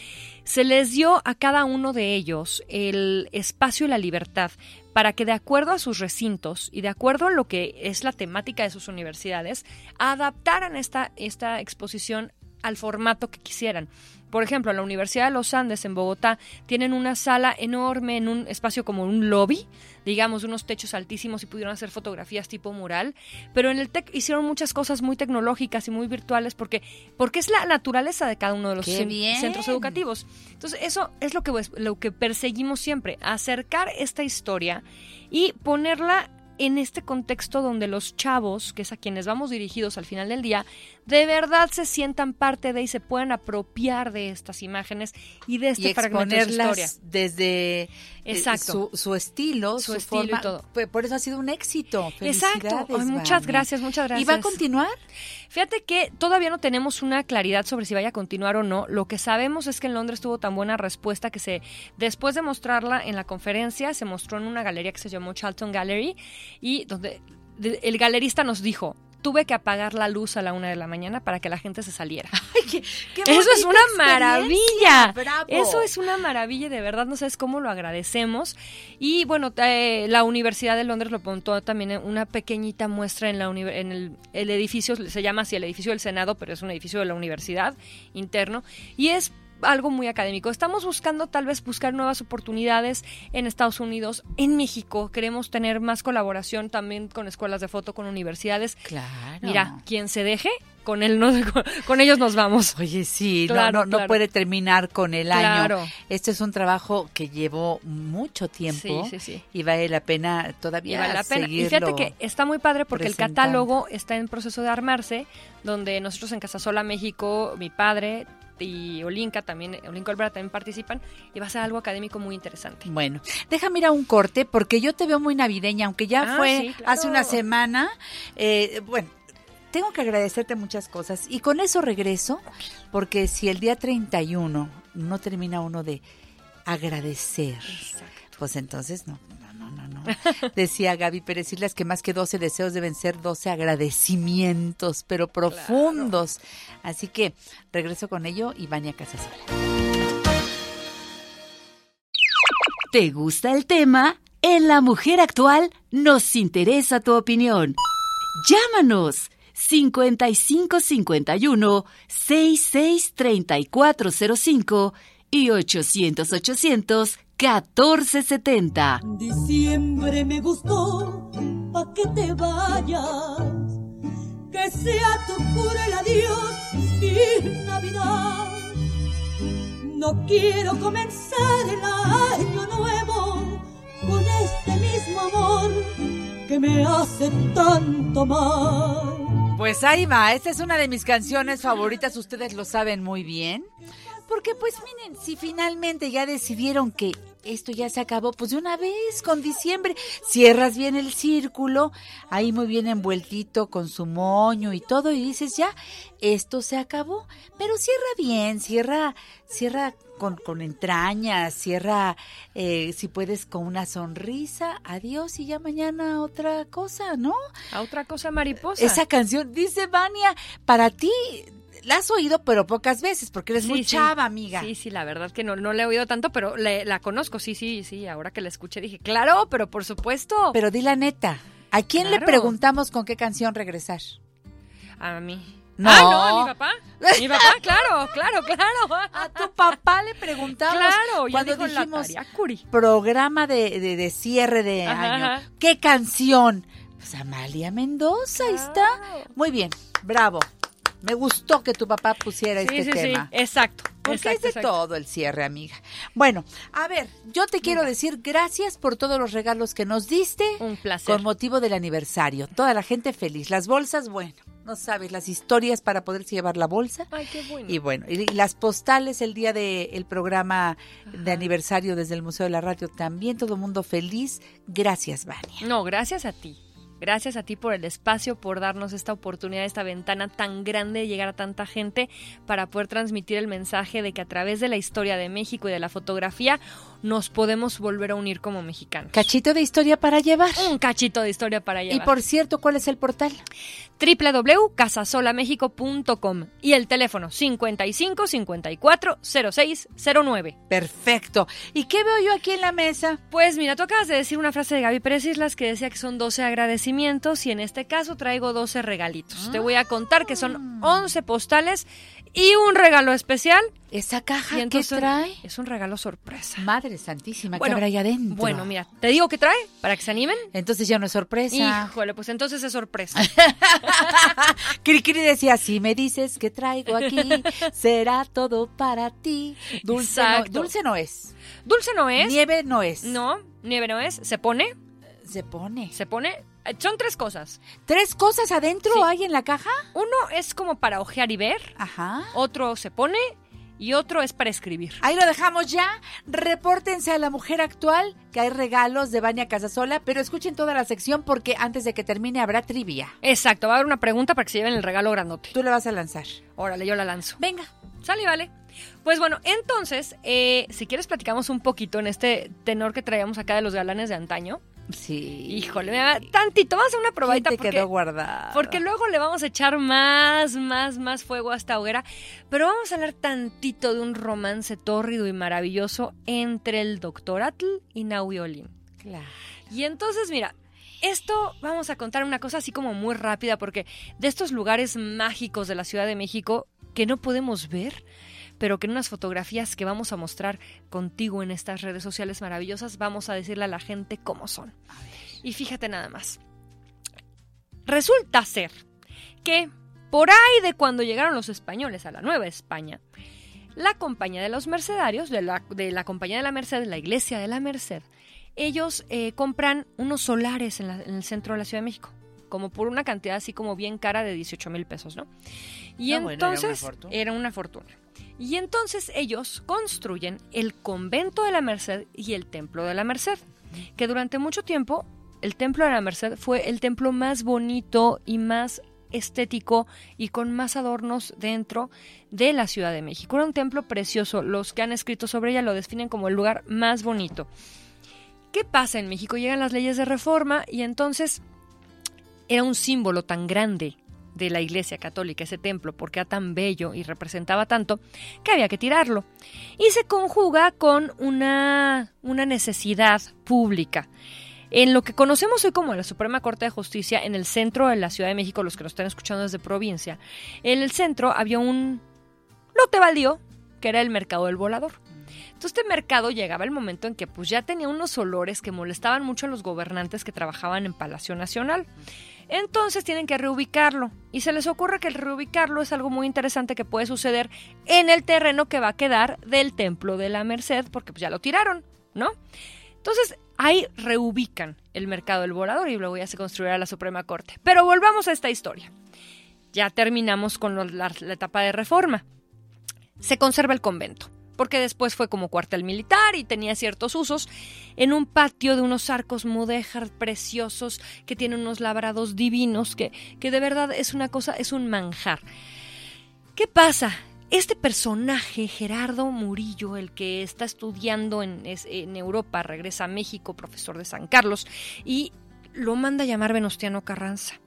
se les dio a cada uno de ellos el espacio y la libertad para que de acuerdo a sus recintos y de acuerdo a lo que es la temática de sus universidades, adaptaran esta, esta exposición al formato que quisieran. Por ejemplo, la Universidad de los Andes en Bogotá tienen una sala enorme en un espacio como un lobby, digamos, unos techos altísimos y pudieron hacer fotografías tipo mural, pero en el TEC hicieron muchas cosas muy tecnológicas y muy virtuales porque, porque es la naturaleza de cada uno de los centros educativos. Entonces, eso es lo que, lo que perseguimos siempre, acercar esta historia y ponerla en este contexto donde los chavos, que es a quienes vamos dirigidos al final del día, de verdad se sientan parte de y se puedan apropiar de estas imágenes y de este y fragmento de su historia. desde eh, Exacto. su, su estilo, Su su, estilo y forma. todo. Pues Por eso ha sido un éxito. Exacto. Muchas gracias, muchas gracias. ¿Y va a continuar? Fíjate que todavía no tenemos una claridad sobre si vaya a continuar o no. Lo que sabemos es que en Londres tuvo tan buena respuesta que se, después de mostrarla en la conferencia, se mostró en una galería que se llamó Charlton Gallery y donde de- el galerista nos dijo. Tuve que apagar la luz a la una de la mañana para que la gente se saliera. Qué Eso es una maravilla. bravo. Eso es una maravilla y de verdad no sabes cómo lo agradecemos. Y bueno, eh, la Universidad de Londres lo montó también en una pequeñita muestra en, la en el, el edificio, se llama así el edificio del Senado, pero es un edificio de la universidad interno. Y es algo muy académico. Estamos buscando tal vez buscar nuevas oportunidades en Estados Unidos, en México. Queremos tener más colaboración también con escuelas de foto, con universidades. Claro. Mira, quien se deje, con él no- con, ellos nos vamos. Oye, sí, no- Claro, no, no, claro. puede terminar con el Claro. año. Este es un trabajo que llevó mucho tiempo Sí, sí, sí. y vale la pena Y todavía vale la pena. Y fíjate que está muy padre porque el catálogo está en proceso de armarse, donde nosotros en Casasola, México, mi padre y Olinka también, Olinka Olvera también participan, y va a ser algo académico muy interesante. Bueno, déjame ir a un corte porque yo te veo muy navideña, aunque ya Ah, fue sí, claro. hace una semana. Eh, bueno, tengo que agradecerte muchas cosas y con eso regreso porque si el día 31 no termina uno de agradecer, pues entonces no. Decía Gaby Pérez Islas que más que 12 deseos deben ser 12 agradecimientos, pero profundos. Así que regreso con ello y Vania Casasola. ¿Te gusta el tema? En La Mujer Actual nos interesa tu opinión. Llámanos 5551 663405 y 800 800 1470. Diciembre me gustó, pa' que te vayas, que sea tu cura el adiós y Navidad. No quiero comenzar el año nuevo con este mismo amor que me hace tanto mal. Pues ahí va, esta es una de mis canciones favoritas, ustedes lo saben muy bien. Porque pues miren, si finalmente ya decidieron que esto ya se acabó, pues de una vez con diciembre cierras bien el círculo, ahí muy bien envueltito con su moño y todo y dices ya, esto se acabó, pero cierra bien, cierra, cierra con, con entrañas, cierra eh, si puedes con una sonrisa, adiós y ya mañana otra cosa, ¿no? A otra cosa mariposa. Esa canción, dice Vania, para ti la has oído, pero pocas veces, porque eres Sí, muy sí. chava, amiga. Sí, sí, la verdad que no, no la he oído tanto, pero le- la conozco, sí, sí, sí. Ahora que la escuché dije, claro, pero por supuesto. Pero di la neta, ¿a quién le preguntamos con qué canción regresar? A mí. No. Ah, no, a mi papá. Mi papá, claro, claro, claro. A tu papá le preguntamos Claro, cuando dijo la dijimos programa de, de- de cierre de Ajá, año. ajá. ¿Qué canción? Pues Amalia Mendoza, ahí está. Muy bien, bravo. Me gustó que tu papá pusiera Sí, este sí, tema. sí, exacto. Porque exacto, es de exacto. todo el cierre, amiga. Bueno, a ver, yo te quiero decir gracias por todos los regalos que nos diste Un placer. con motivo del aniversario. Toda la gente feliz. Las bolsas, bueno, no sabes, las historias para poderse llevar la bolsa. Ay, qué bueno. Y bueno, y, las postales el día del programa de aniversario desde el Museo de la Radio también, todo el mundo feliz. Gracias, Vania. No, gracias a ti. Gracias a ti por el espacio, por darnos esta oportunidad, esta ventana tan grande de llegar a tanta gente para poder transmitir el mensaje de que a través de la historia de México y de la fotografía nos podemos volver a unir como mexicanos. Cachito de historia para llevar. Un cachito de historia para Y llevar. por cierto, ¿cuál es el portal? www.casasolamexico.com y el teléfono 55 54 06 09. Perfecto. ¿Y qué veo yo aquí en la mesa? Pues mira, tú acabas de decir una frase de Gaby Pérez Islas que decía que son 12 agradecimientos y en este caso traigo 12 regalitos. Te voy a contar que son 11 postales y un regalo especial. ¿Esa caja entonces trae? Es un regalo sorpresa. Madre santísima, Bueno, ¿qué habrá ahí adentro? Bueno, mira, te digo que trae para que se animen. Entonces ya no es sorpresa. Híjole, pues entonces es sorpresa. Cricri decía, si me dices que traigo aquí, será todo para ti. Dulce no, dulce no es. Dulce no es. Nieve no es. No, nieve no es. Se pone, Se pone. se pone. Eh, Son tres cosas. ¿Tres cosas adentro Sí. hay en la caja? Uno es como para ojear y ver. Ajá. Otro se pone y otro es para escribir. Ahí lo dejamos ya. Repórtense a la mujer actual, que hay regalos de Vania Casasola, pero escuchen toda la sección porque antes de que termine habrá trivia. Exacto, va a haber una pregunta para que se lleven el regalo grandote. Tú le vas a lanzar. Órale, yo la lanzo. Venga. Sale y vale. Pues bueno, entonces, eh, si quieres platicamos un poquito en este tenor que traíamos acá de los galanes de antaño. Sí. Híjole, mira, tantito, vamos a una probadita te porque, quedó guardado? porque luego le vamos a echar más, más, más fuego a esta hoguera. Pero vamos a hablar tantito de un romance tórrido y maravilloso entre el doctor Atl y Naui Olin. Claro. Y entonces, mira, esto vamos a contar una cosa así como muy rápida, porque de estos lugares mágicos de la Ciudad de México que no podemos ver, pero que en unas fotografías que vamos a mostrar contigo en estas redes sociales maravillosas, vamos a decirle a la gente cómo son. Y fíjate nada más. Resulta ser que por ahí de cuando llegaron los españoles a la Nueva España, la compañía de los mercedarios, de la, de la compañía de la Merced, la iglesia de la Merced, ellos eh, compran unos solares en, la- en el centro de la Ciudad de México, como por una cantidad así como bien cara de 18 mil pesos, ¿no? Y Ah, entonces era una fortuna. Y entonces ellos construyen el convento de la Merced y el templo de la Merced, que durante mucho tiempo el templo de la Merced fue el templo más bonito y más estético y con más adornos dentro de la Ciudad de México. Era un templo precioso. Los que han escrito sobre ella lo definen como el lugar más bonito. ¿Qué pasa en México? Llegan las leyes de reforma y entonces era un símbolo tan grande de la Iglesia Católica, ese templo, porque era tan bello y representaba tanto, que había que tirarlo. Y se conjuga con una, una necesidad pública. En lo que conocemos hoy como la Suprema Corte de Justicia, en el centro de la Ciudad de México, los que nos están escuchando desde provincia, en el centro había un lote baldío, que era el mercado del volador. Entonces este mercado llegaba el momento en que pues ya tenía unos olores que molestaban mucho a los gobernantes que trabajaban en Palacio Nacional. Entonces tienen que reubicarlo y se les ocurre que el reubicarlo es algo muy interesante que puede suceder en el terreno que va a quedar del Templo de la Merced porque pues ya lo tiraron, ¿no? Entonces ahí reubican el mercado del volador y luego ya se construirá la Suprema Corte. Pero volvamos a esta historia. Ya terminamos con la, la etapa de reforma. Se conserva el convento, porque después fue como cuartel militar y tenía ciertos usos, en un patio de unos arcos mudéjar preciosos que tienen unos labrados divinos, que, que de verdad es una cosa, es un manjar. ¿Qué pasa? Este personaje, Gerardo Murillo, el que está estudiando en, en Europa, regresa a México, profesor de San Carlos, y lo manda a llamar Venustiano Carranza.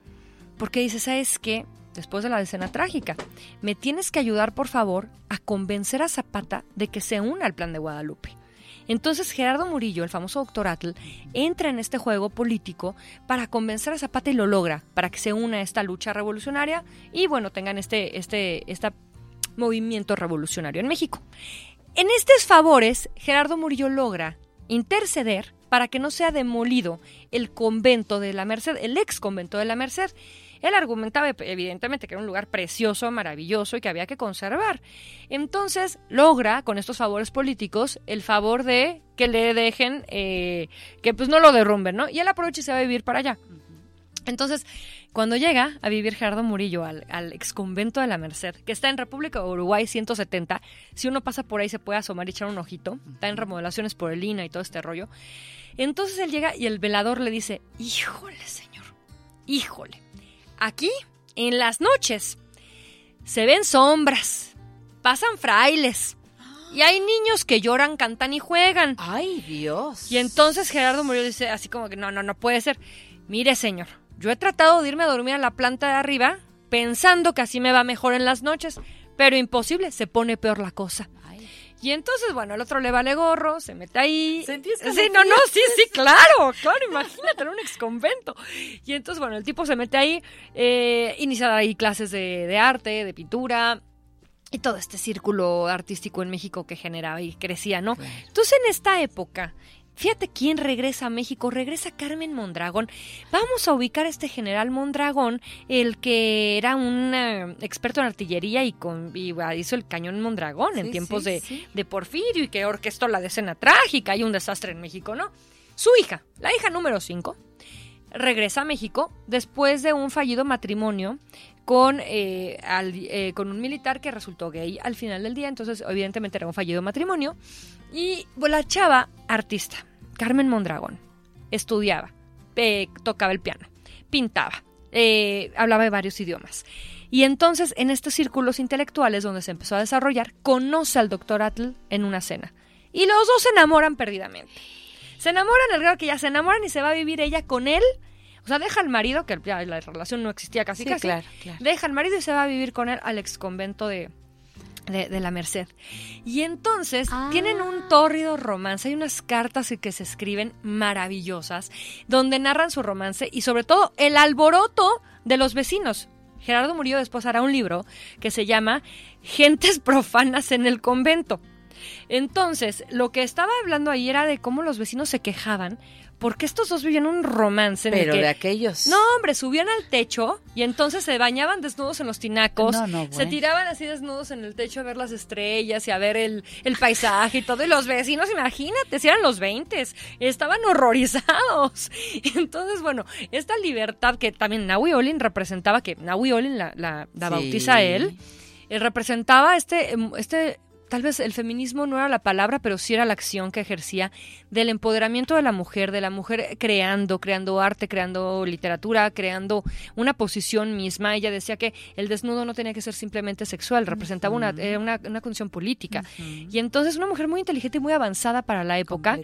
Porque dice, ¿sabes qué? Después de la escena trágica, me tienes que ayudar, por favor, a convencer a Zapata de que se una al plan de Guadalupe. Entonces Gerardo Murillo, el famoso doctor Atl, entra en este juego político para convencer a Zapata y lo logra, para que se una a esta lucha revolucionaria y bueno, tengan este, este, este movimiento revolucionario en México. En estos favores, Gerardo Murillo logra interceder para que no sea demolido el convento de la Merced, el ex convento de la Merced. Él argumentaba evidentemente que era un lugar precioso, maravilloso y que había que conservar. Entonces logra, con estos favores políticos, el favor de que le dejen, eh, que pues no lo derrumben, ¿no? Y él aprovecha y se va a vivir para allá. Entonces, cuando llega a vivir Gerardo Murillo al, al ex convento de la Merced, que está en República de Uruguay 170, si uno pasa por ahí se puede asomar y echar un ojito, está en remodelaciones por el INA y todo este rollo. Entonces él llega y el velador le dice, híjole señor, híjole, aquí en las noches se ven sombras, pasan frailes y hay niños que lloran, cantan y juegan. Ay, Dios. Y entonces Gerardo Murillo dice así como que no, no, no puede ser. Mire, señor, yo he tratado de irme a dormir a la planta de arriba pensando que así me va mejor en las noches, pero imposible, se pone peor la cosa. Y entonces, bueno, el otro le vale gorro, se mete ahí. ¿Sentías Sí, no, no, sí, sí, claro, claro, imagínate, en un ex convento. Y entonces, bueno, el tipo se mete ahí, eh, inicia ahí clases de, de arte, de pintura, y todo este círculo artístico en México que generaba y crecía, ¿no? Entonces, en esta época, fíjate quién regresa a México, regresa Carmen Mondragón. Vamos a ubicar a este general Mondragón, el que era un eh, experto en artillería y, con, y, ah, hizo el cañón Mondragón en tiempos sí, de, sí. de Porfirio y que orquestó la decena trágica y un desastre en México, ¿no? Su hija, la hija número 5, regresa a México después de un fallido matrimonio con, eh, eh, con un militar que resultó gay al final del día, entonces evidentemente era un fallido matrimonio. Y pues, la chava, artista, Carmen Mondragón, estudiaba, tocaba el piano, pintaba, eh, hablaba de varios idiomas. Y entonces en estos círculos intelectuales donde se empezó a desarrollar, conoce al doctor Atl en una cena. Y los dos se enamoran perdidamente. Se enamoran al grado que ya se enamoran y se va a vivir ella con él. O sea, deja al marido, que ya la relación no existía casi Sí, casi. claro, claro. Deja al marido y se va a vivir con él al ex convento de, de, de la Merced. Y entonces Ah. tienen un tórrido romance. Hay unas cartas que se escriben maravillosas donde narran su romance y sobre todo el alboroto de los vecinos. Gerardo Murillo después hará un libro que se llama Gentes profanas en el convento. Entonces, lo que estaba hablando ahí era de cómo los vecinos se quejaban porque estos dos vivían un romance en el Pero que de aquellos. no, hombre, subían al techo y entonces se bañaban desnudos en los tinacos. No, no, Se bueno. tiraban así desnudos en el techo a ver las estrellas y a ver el, el paisaje y todo. Y los vecinos, imagínate, si eran los 20, estaban horrorizados. Entonces, bueno, esta libertad que también Nahui Olin representaba, que Nahui Olin la, la, la Sí. bautiza a él, eh, representaba este, em, este, tal vez el feminismo no era la palabra, pero sí era la acción que ejercía del empoderamiento de la mujer, de la mujer creando, creando arte, creando literatura, creando una posición misma. Ella decía que el desnudo no tenía que ser simplemente sexual, representaba una, era una, una condición política. Y entonces una mujer muy inteligente y muy avanzada para la época.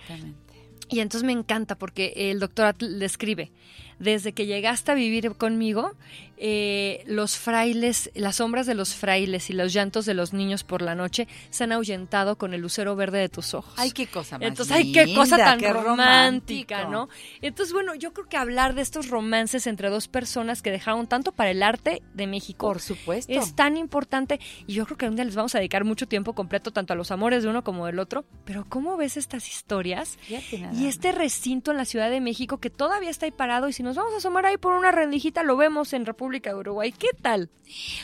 Y entonces me encanta porque el doctor Atl le escribe, desde que llegaste a vivir conmigo, eh, los frailes, las sombras de los frailes y los llantos de los niños por la noche se han ahuyentado con el lucero verde de tus ojos. Ay, qué cosa más Entonces, ay, qué cosa linda, tan qué romántica. ¿no? Entonces, bueno, yo creo que hablar de estos romances entre dos personas que dejaron tanto para el arte de México Por supuesto. es tan importante y yo creo que un día les vamos a dedicar mucho tiempo completo tanto a los amores de uno como del otro. Pero ¿cómo ves estas historias? Y este recinto en la Ciudad de México que todavía está ahí parado y si nos vamos a asomar ahí por una rendijita lo vemos en República de Uruguay. ¿Qué tal?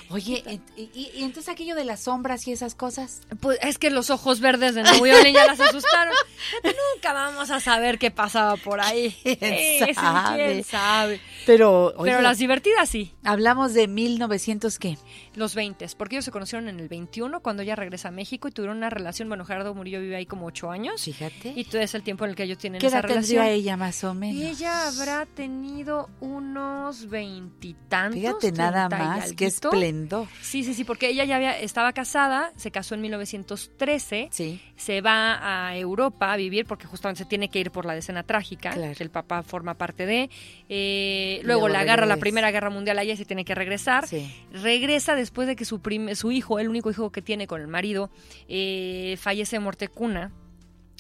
Oye, en- y, y- y entonces aquello de las sombras y esas cosas. Pues es que los ojos verdes de Nuevo León ya las asustaron. Nunca vamos a saber qué pasaba por ahí. ¿Quién sabe? ¿Quién sabe? Pero, oye, Pero las divertidas sí. hablamos de 1900 qué? Los 20, porque ellos se conocieron en el 21 cuando ella regresa a México y tuvieron una relación. Bueno, Gerardo Murillo vive ahí como ocho años. Fíjate. Y todo es el tiempo en el que ellos tienen ¿Qué esa edad relación. tendría ella más o menos? Ella habrá tenido unos veintitantos. Fíjate nada y más, qué esplendor. Sí, sí, sí, porque ella ya había, estaba casada, se casó en 1913, Sí. se va a Europa a vivir porque justamente se tiene que ir por la decena trágica, Claro. que el papá forma parte de. eh, luego Luego la agarra la. Primera Guerra Mundial, ella se tiene que regresar. Sí. Regresa después de que su, su hijo, el único hijo que tiene con el marido, eh, fallece de muerte cuna.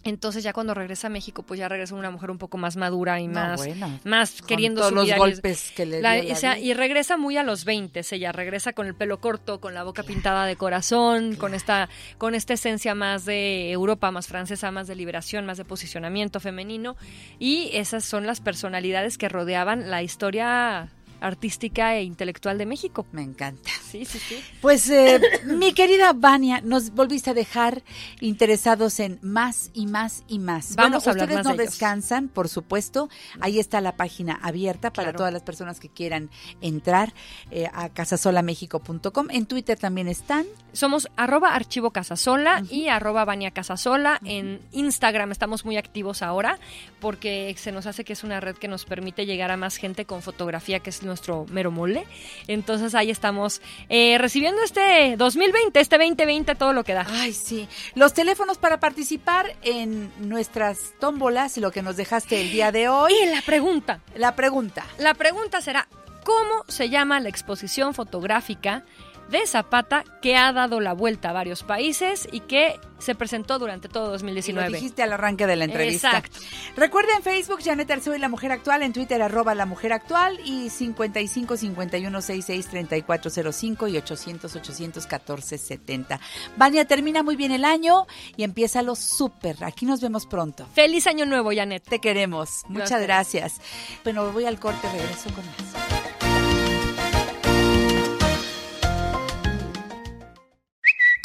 Entonces ya cuando regresa a México, pues ya regresa una mujer un poco más madura y No, más, bueno, más con queriendo todos su los golpes que le dio la o sea, y regresa muy a los 20, ella regresa con el pelo corto, con la boca pintada de corazón, con esta con esta esencia más de Europa, más francesa, más de liberación, más de posicionamiento femenino. Y esas son las personalidades que rodeaban la historia artística e intelectual de México. Me encanta. Sí, sí, sí. Pues eh, mi querida Vania, nos volviste a dejar interesados en más y más y más. Vamos bueno, a hablar ustedes más no de ellos. descansan, por supuesto. Ahí está la página abierta para Claro. todas las personas que quieran entrar eh, a casasolamexico.com. En Twitter también están. Somos arroba archivo casasola y arroba Vania Casasola. En Instagram estamos muy activos ahora porque se nos hace que es una red que nos permite llegar a más gente con fotografía, que es nuestro mero mole. Entonces ahí estamos eh, recibiendo este 2020, este 2020, todo lo que da. Ay, sí. Los teléfonos para participar en nuestras tómbolas y lo que nos dejaste el día de hoy. Y la pregunta, La pregunta. la pregunta será, ¿cómo se llama la exposición fotográfica de Zapata que ha dado la vuelta a varios países y que se presentó durante todo Y lo 2019? dijiste al arranque de la entrevista. Exacto. Recuerden Facebook, Janet Arceo y La Mujer Actual, en Twitter, arroba La Mujer Actual y 55 51 66 3405 y 800 814 70. Vania, termina muy bien el año y empieza lo súper. Aquí nos vemos pronto. Feliz año nuevo, Janet. Te queremos. Muchas gracias. Bueno, voy al corte, regreso con más.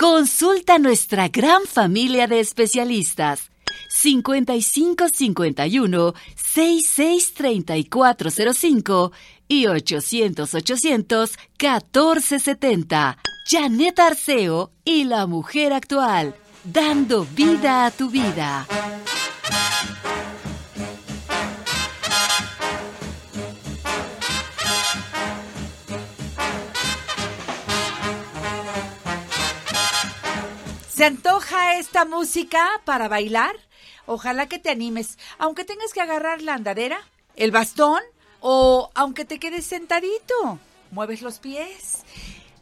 Consulta a nuestra gran familia de especialistas. 55 51 66 3405 y 800 800 1470. Janet Arceo y la mujer actual. Dando vida a tu vida. ¿Se antoja esta música para bailar? Ojalá que te animes, aunque tengas que agarrar la andadera, el bastón o aunque te quedes sentadito. Mueves los pies.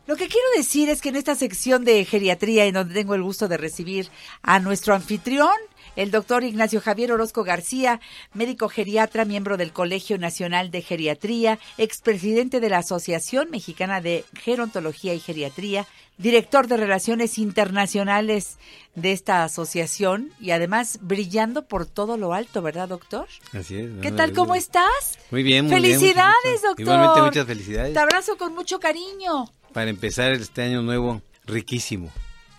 Lo que quiero decir es que en esta sección de geriatría, en donde tengo el gusto de recibir a nuestro anfitrión, el doctor Ignacio Javier Orozco García, médico geriatra, miembro del Colegio Nacional de Geriatría, expresidente de la Asociación Mexicana de Gerontología y Geriatría, director de Relaciones Internacionales de esta asociación y además brillando por todo lo alto, ¿verdad, doctor? Así es. ¿Qué tal? ¿Cómo estás? Muy bien, muy bien. Felicidades, mucho gusto. doctor. Igualmente, muchas felicidades. Te abrazo con mucho cariño. Para empezar este año nuevo, riquísimo.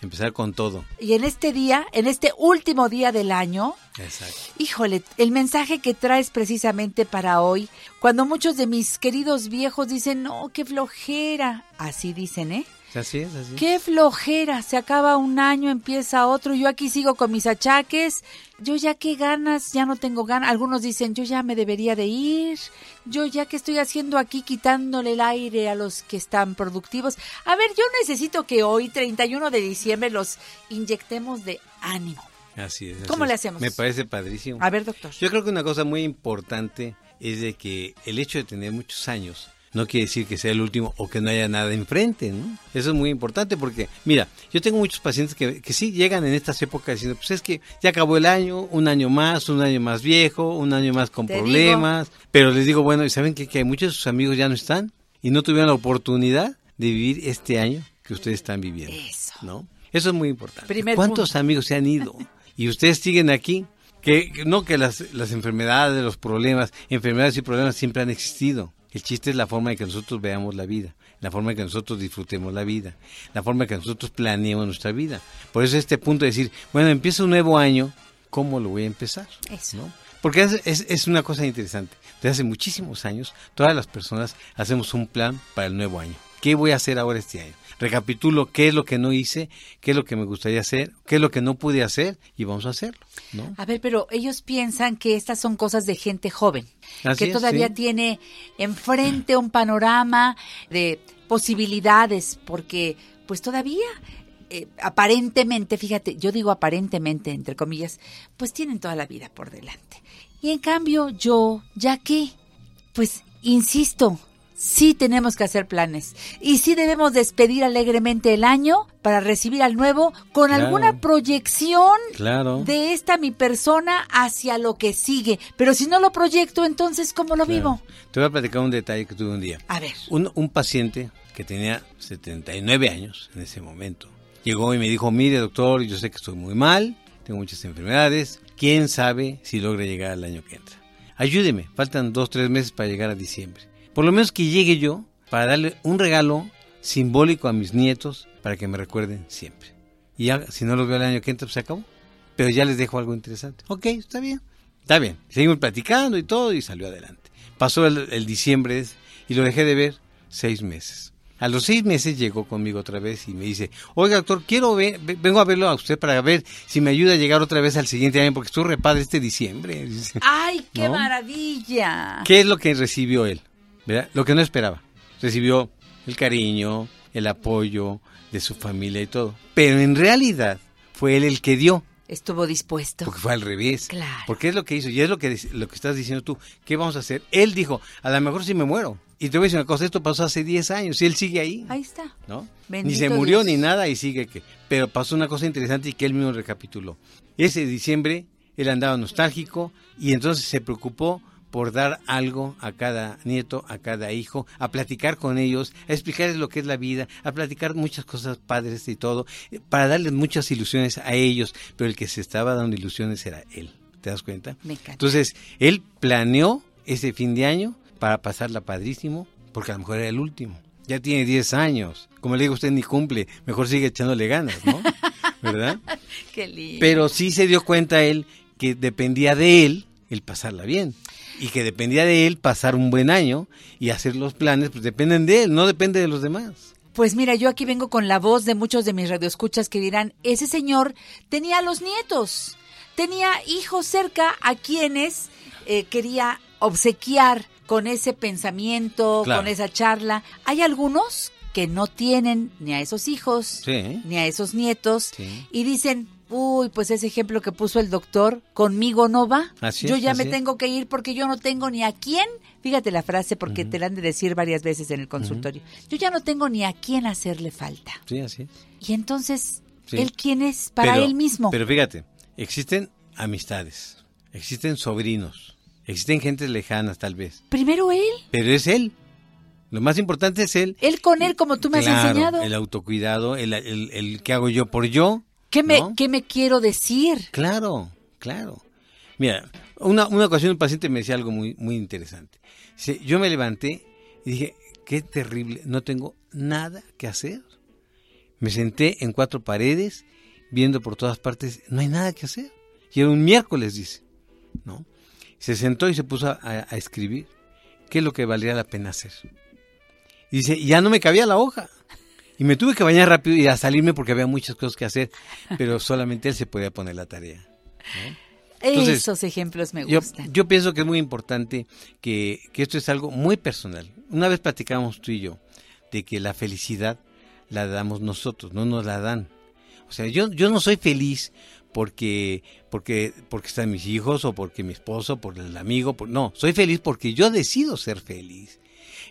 Empezar con todo. Y en este día, en este último día del año, Exacto. híjole, el mensaje que traes precisamente para hoy, cuando muchos de mis queridos viejos dicen, no, qué flojera, así dicen, ¿eh? Así es, así. Qué flojera, se acaba un año, empieza otro, yo aquí sigo con mis achaques, yo ya qué ganas, ya no tengo ganas, algunos dicen, yo ya me debería de ir, yo ya que estoy haciendo aquí quitándole el aire a los que están productivos. A ver, yo necesito que hoy, 31 de diciembre, los inyectemos de ánimo. Así es. así ¿Cómo es. le hacemos? Me parece padrísimo. A ver, doctor. Yo creo que una cosa muy importante es de que el hecho de tener muchos años no quiere decir que sea el último o que no haya nada enfrente, ¿no? Eso es muy importante porque, mira, yo tengo muchos pacientes que, que sí llegan en estas épocas diciendo, pues es que ya acabó el año, un año más, un año más viejo, un año más con Te problemas, pero les digo, bueno, ¿y saben qué? que muchos de sus amigos ya no están y no tuvieron la oportunidad de vivir este año que ustedes están viviendo, Eso. ¿no? Eso es muy importante. Primer ¿Cuántos punto. amigos se han ido? y ustedes siguen aquí. Que, que no que las, las enfermedades, los problemas, enfermedades y problemas siempre han existido. El chiste es la forma en que nosotros veamos la vida, la forma en que nosotros disfrutemos la vida, la forma en que nosotros planeemos nuestra vida. Por eso este punto de decir, bueno, empieza un nuevo año, ¿cómo lo voy a empezar? Eso. ¿No? Porque es, es, es una cosa interesante. Desde hace muchísimos años, todas las personas hacemos un plan para el nuevo año. ¿Qué voy a hacer ahora este año? Recapitulo qué es lo que no hice, qué es lo que me gustaría hacer, qué es lo que no pude hacer y vamos a hacerlo, ¿no? A ver, pero ellos piensan que estas son cosas de gente joven, Así que es, todavía sí. tiene enfrente un panorama de posibilidades, porque pues todavía eh, aparentemente, fíjate, yo digo aparentemente, entre comillas, pues tienen toda la vida por delante. Y en cambio yo, ya que, pues, insisto, sí tenemos que hacer planes y sí debemos despedir alegremente el año para recibir al nuevo con Claro. alguna proyección Claro. de esta mi persona hacia lo que sigue. Pero si no lo proyecto, entonces, ¿cómo lo Claro. vivo? Te voy a platicar un detalle que tuve un día. A ver. Un, un paciente que tenía 79 años en ese momento llegó y me dijo, mire doctor, yo sé que estoy muy mal, tengo muchas enfermedades, quién sabe si logre llegar al año que entra. Ayúdeme, faltan dos, tres meses para llegar a diciembre. Por lo menos que llegue yo para darle un regalo simbólico a mis nietos para que me recuerden siempre. Y ya, si no los veo el año que entra, pues se acabó. Pero ya les dejo algo interesante. Ok, está bien. Está bien. Seguimos platicando y todo y salió adelante. Pasó el, el diciembre y lo dejé de ver seis meses. A los seis meses llegó conmigo otra vez y me dice, oiga doctor, quiero ver, ve- vengo a verlo a usted para ver si me ayuda a llegar otra vez al siguiente año porque estuvo repadre este diciembre. Dice. ¡Ay, qué ¿No? maravilla! ¿Qué es lo que recibió él? ¿Verdad? Lo que no esperaba. Recibió el cariño, el apoyo de su familia y todo. Pero en realidad fue él el que dio, Estuvo dispuesto. porque fue al revés. Claro. Porque es lo que hizo y es lo que, lo que estás diciendo tú. ¿Qué vamos a hacer? Él dijo, a lo mejor si me muero. Y te voy a decir una cosa, esto pasó hace 10 años y él sigue ahí. Ahí está. ¿no? Bendito ni se murió Dios. ni nada y sigue que. Pero pasó una cosa interesante y que él mismo recapituló. Ese diciembre él andaba nostálgico y entonces se preocupó por dar algo a cada nieto, a cada hijo, a platicar con ellos, a explicarles lo que es la vida, a platicar muchas cosas padres y todo, eh, para darles muchas ilusiones a ellos, pero el que se estaba dando ilusiones era él. ¿Te das cuenta? Me encanta. Entonces, él planeó ese fin de año para pasarla padrísimo, porque a lo mejor era el último. Ya tiene 10 años. Como le digo, usted ni cumple. Mejor sigue echándole ganas, ¿no? ¿Verdad? Qué lindo. Pero sí se dio cuenta él que dependía de él el pasarla bien. Y que dependía de él pasar un buen año y hacer los planes, pues dependen de él, no depende de los demás. Pues mira, yo aquí vengo con la voz de muchos de mis radioescuchas que dirán, ese señor tenía los nietos, tenía hijos cerca a quienes eh, quería obsequiar con ese pensamiento, Claro. con esa charla. Hay algunos que no tienen ni a esos hijos, Sí. ni a esos nietos, Sí. y dicen, uy, pues ese ejemplo que puso el doctor, conmigo no va. Así yo es, ya así me es. tengo que ir porque yo no tengo ni a quién. Fíjate la frase porque te la han de decir varias veces en el consultorio. Yo ya no tengo ni a quién hacerle falta. Sí, así es. Y entonces, Sí. ¿él quién es para Pero- él mismo? Pero fíjate, existen amistades, existen sobrinos, existen gentes lejanas tal vez, Primero él. pero es él. Lo más importante es él. Él con él, como tú me has enseñado. El autocuidado, el, el, el que hago yo por yo. ¿Qué, me, ¿no? ¿Qué me quiero decir? Claro, claro. Mira, una, una ocasión un paciente me decía algo muy, muy interesante. Dice, yo me levanté y dije, qué terrible, no tengo nada que hacer. Me senté en cuatro paredes, viendo por todas partes, no hay nada que hacer. Y era un miércoles, dice, ¿no? Se sentó y se puso a, a escribir qué es lo que valdría la pena hacer. Y dice, ya no me cabía la hoja. Y me tuve que bañar rápido y a salirme porque había muchas cosas que hacer, pero solamente él se podía poner la tarea. Entonces, Esos ejemplos me gustan. yo pienso que es muy importante que, que esto es algo muy personal. Una vez platicamos tú y yo de que la felicidad la damos nosotros, no nos la dan. O sea, yo, yo no soy feliz porque, porque, porque están mis hijos o porque mi esposo, por el amigo, por, no, soy feliz porque yo decido ser feliz.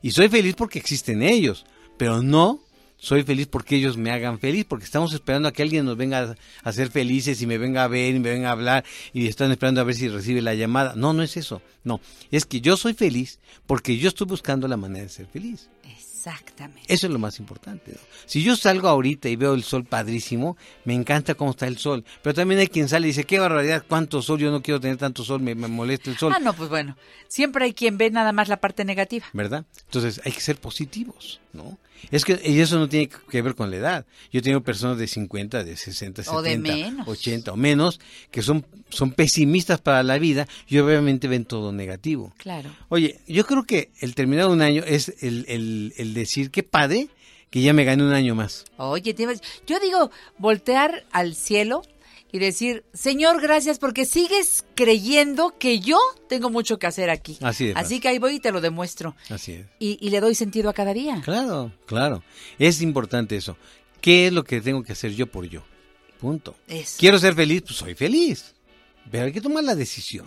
Y soy feliz porque existen ellos, pero no soy feliz porque ellos me hagan feliz, porque estamos esperando a que alguien nos venga a, ser felices y me venga a ver y me venga a hablar y están esperando a ver si recibe la llamada. No, no es eso. No, es que yo soy feliz porque yo estoy buscando la manera de ser feliz. Exactamente. Eso es lo más importante. ¿no? Si yo salgo ahorita y veo el sol padrísimo, me encanta cómo está el sol. Pero también hay quien sale y dice, qué barbaridad, cuánto sol, yo no quiero tener tanto sol, me, me molesta el sol. Ah, no, pues bueno. Siempre hay quien ve nada más la parte negativa. ¿verdad? Entonces hay que ser positivos, ¿no? Es que y eso no tiene que ver con la edad. Yo he tenido personas de 50, de 60, 70, O de menos. 80 o menos que son, son pesimistas para la vida y obviamente ven todo negativo. Claro. Oye, yo creo que el terminar un año es el, el, el decir, qué padre que ya me gané un año más. Oye, yo digo, voltear al cielo y decir, Señor, gracias porque sigues creyendo que yo tengo mucho que hacer aquí. Así es, Así que ahí voy y te lo demuestro. Así es. Y, y le doy sentido a cada día. Claro, claro. Es importante eso. ¿Qué es lo que tengo que hacer yo por yo? Punto. Eso. Quiero ser feliz, pues soy feliz. Pero hay que tomar la decisión.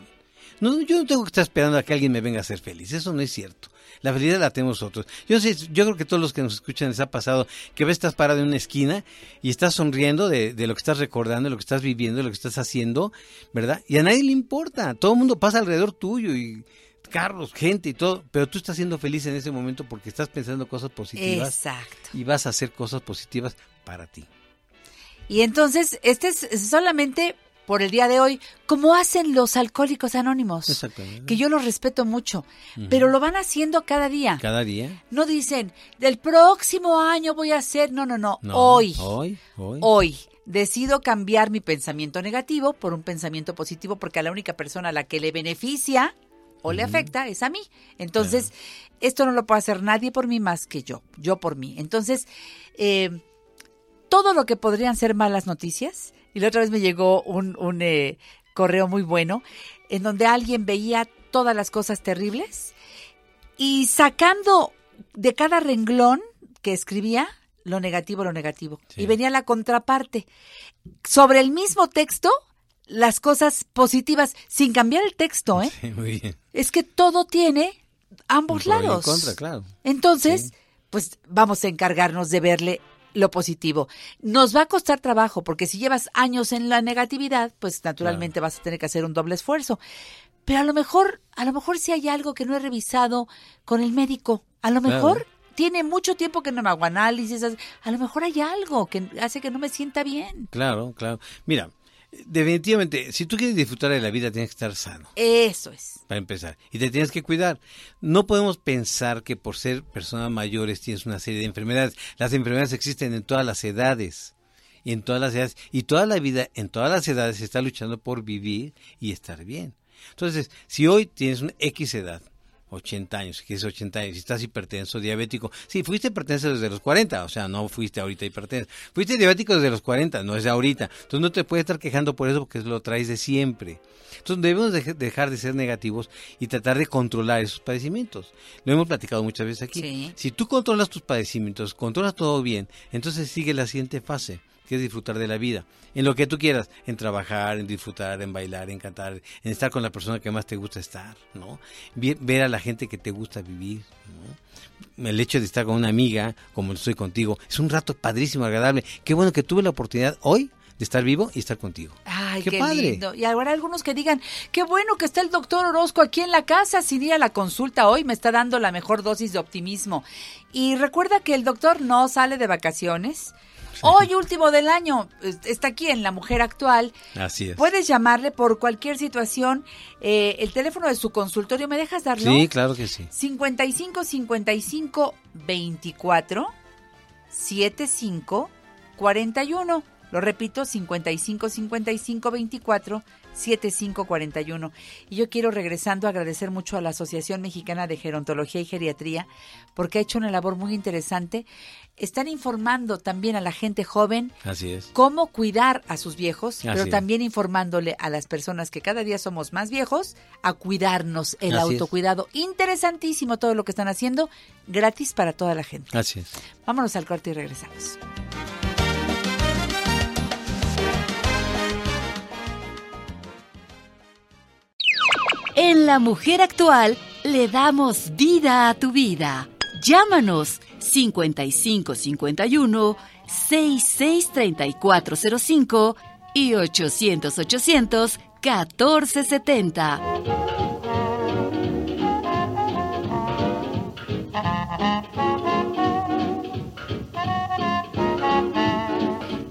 No, yo no tengo que estar esperando a que alguien me venga a hacer feliz. Eso no es cierto. La felicidad la tenemos nosotros. Yo sé, yo creo que todos los que nos escuchan les ha pasado que ves estás parado en una esquina y estás sonriendo de, de lo que estás recordando, de lo que estás viviendo, de lo que estás haciendo, ¿verdad? Y a nadie le importa. Todo el mundo pasa alrededor tuyo y carros, gente y todo, pero tú estás siendo feliz en ese momento porque estás pensando cosas positivas Exacto. y vas a hacer cosas positivas para ti. Y entonces, este es solamente por el día de hoy, como hacen los alcohólicos anónimos, Exactamente. que yo los respeto mucho, pero lo van haciendo cada día. Cada día. No dicen, del próximo año voy a hacer, no, no, no, No, hoy, Hoy, hoy. hoy. Decido cambiar mi pensamiento negativo por un pensamiento positivo porque a la única persona a la que le beneficia o le afecta es a mí. Entonces, esto no lo puede hacer nadie por mí más que yo, yo por mí. Entonces, eh, todo lo que podrían ser malas noticias, y la otra vez me llegó un, un, eh, correo muy bueno, en donde alguien veía todas las cosas terribles y sacando de cada renglón que escribía lo negativo, lo negativo. Y venía la contraparte. Sobre el mismo texto, las cosas positivas, sin cambiar el texto, ¿eh? Sí, muy bien. Es que todo tiene ambos lados. contra, claro. Entonces, pues vamos a encargarnos de verle lo positivo. Nos va a costar trabajo, porque si llevas años en la negatividad, pues naturalmente vas a tener que hacer un doble esfuerzo. Pero a lo mejor, a lo mejor si hay algo que no he revisado con el médico, a lo Claro. mejor tiene mucho tiempo que no me hago análisis, a lo mejor hay algo que hace que no me sienta bien. Claro, claro. Mira, definitivamente, si tú quieres disfrutar de la vida, tienes que estar sano. Eso es. para empezar. Y te tienes que cuidar. No podemos pensar que por ser personas mayores tienes una serie de enfermedades. Las enfermedades existen en todas las edades. Y en todas las edades. Y toda la vida, en todas las edades, se está luchando por vivir y estar bien. Entonces, si hoy tienes una X edad, 80 años, que es 80 años, si estás hipertenso, diabético, sí, fuiste hipertenso desde los 40, o sea, no fuiste ahorita hipertenso, fuiste diabético desde los 40, no es de ahorita, entonces no te puedes estar quejando por eso porque lo traes de siempre. Entonces debemos de- dejar de ser negativos y tratar de controlar esos padecimientos. Lo hemos platicado muchas veces aquí. Si tú controlas tus padecimientos, controlas todo bien, entonces sigue la siguiente fase, que es disfrutar de la vida. En lo que tú quieras, en trabajar, en disfrutar, en bailar, en cantar, en estar con la persona que más te gusta estar, ¿no? Ver a la gente que te gusta vivir, ¿no? El hecho de estar con una amiga, como estoy contigo, es un rato padrísimo, agradable. Qué bueno que tuve la oportunidad hoy de estar vivo y estar contigo. Ay, Qué qué, padre. lindo. Y habrá algunos que digan, qué bueno que está el doctor Orozco aquí en la casa sin ir a la consulta hoy, me está dando la mejor dosis de optimismo. Y recuerda que el doctor no sale de vacaciones. Hoy, último del año, es- está aquí en La Mujer Actual. Así es. Puedes llamarle por cualquier situación. Eh, el teléfono de su consultorio, ¿me dejas darlo? Sí, claro que sí. 55 55 24 75 41. Lo repito, 55 55 24 75 41. Y yo quiero, regresando, agradecer mucho a la Asociación Mexicana de Gerontología y Geriatría porque ha hecho una labor muy interesante. Están informando también a la gente joven Así es. cómo cuidar a sus viejos, Así pero es. también informándole a las personas que cada día somos más viejos a cuidarnos, el Así es. autocuidado. Interesantísimo todo lo que están haciendo, gratis para toda la gente. Así es. Vámonos al corte y regresamos. En La Mujer Actual le damos vida a tu vida. Llámanos 5551 663405 y 800 800 1470.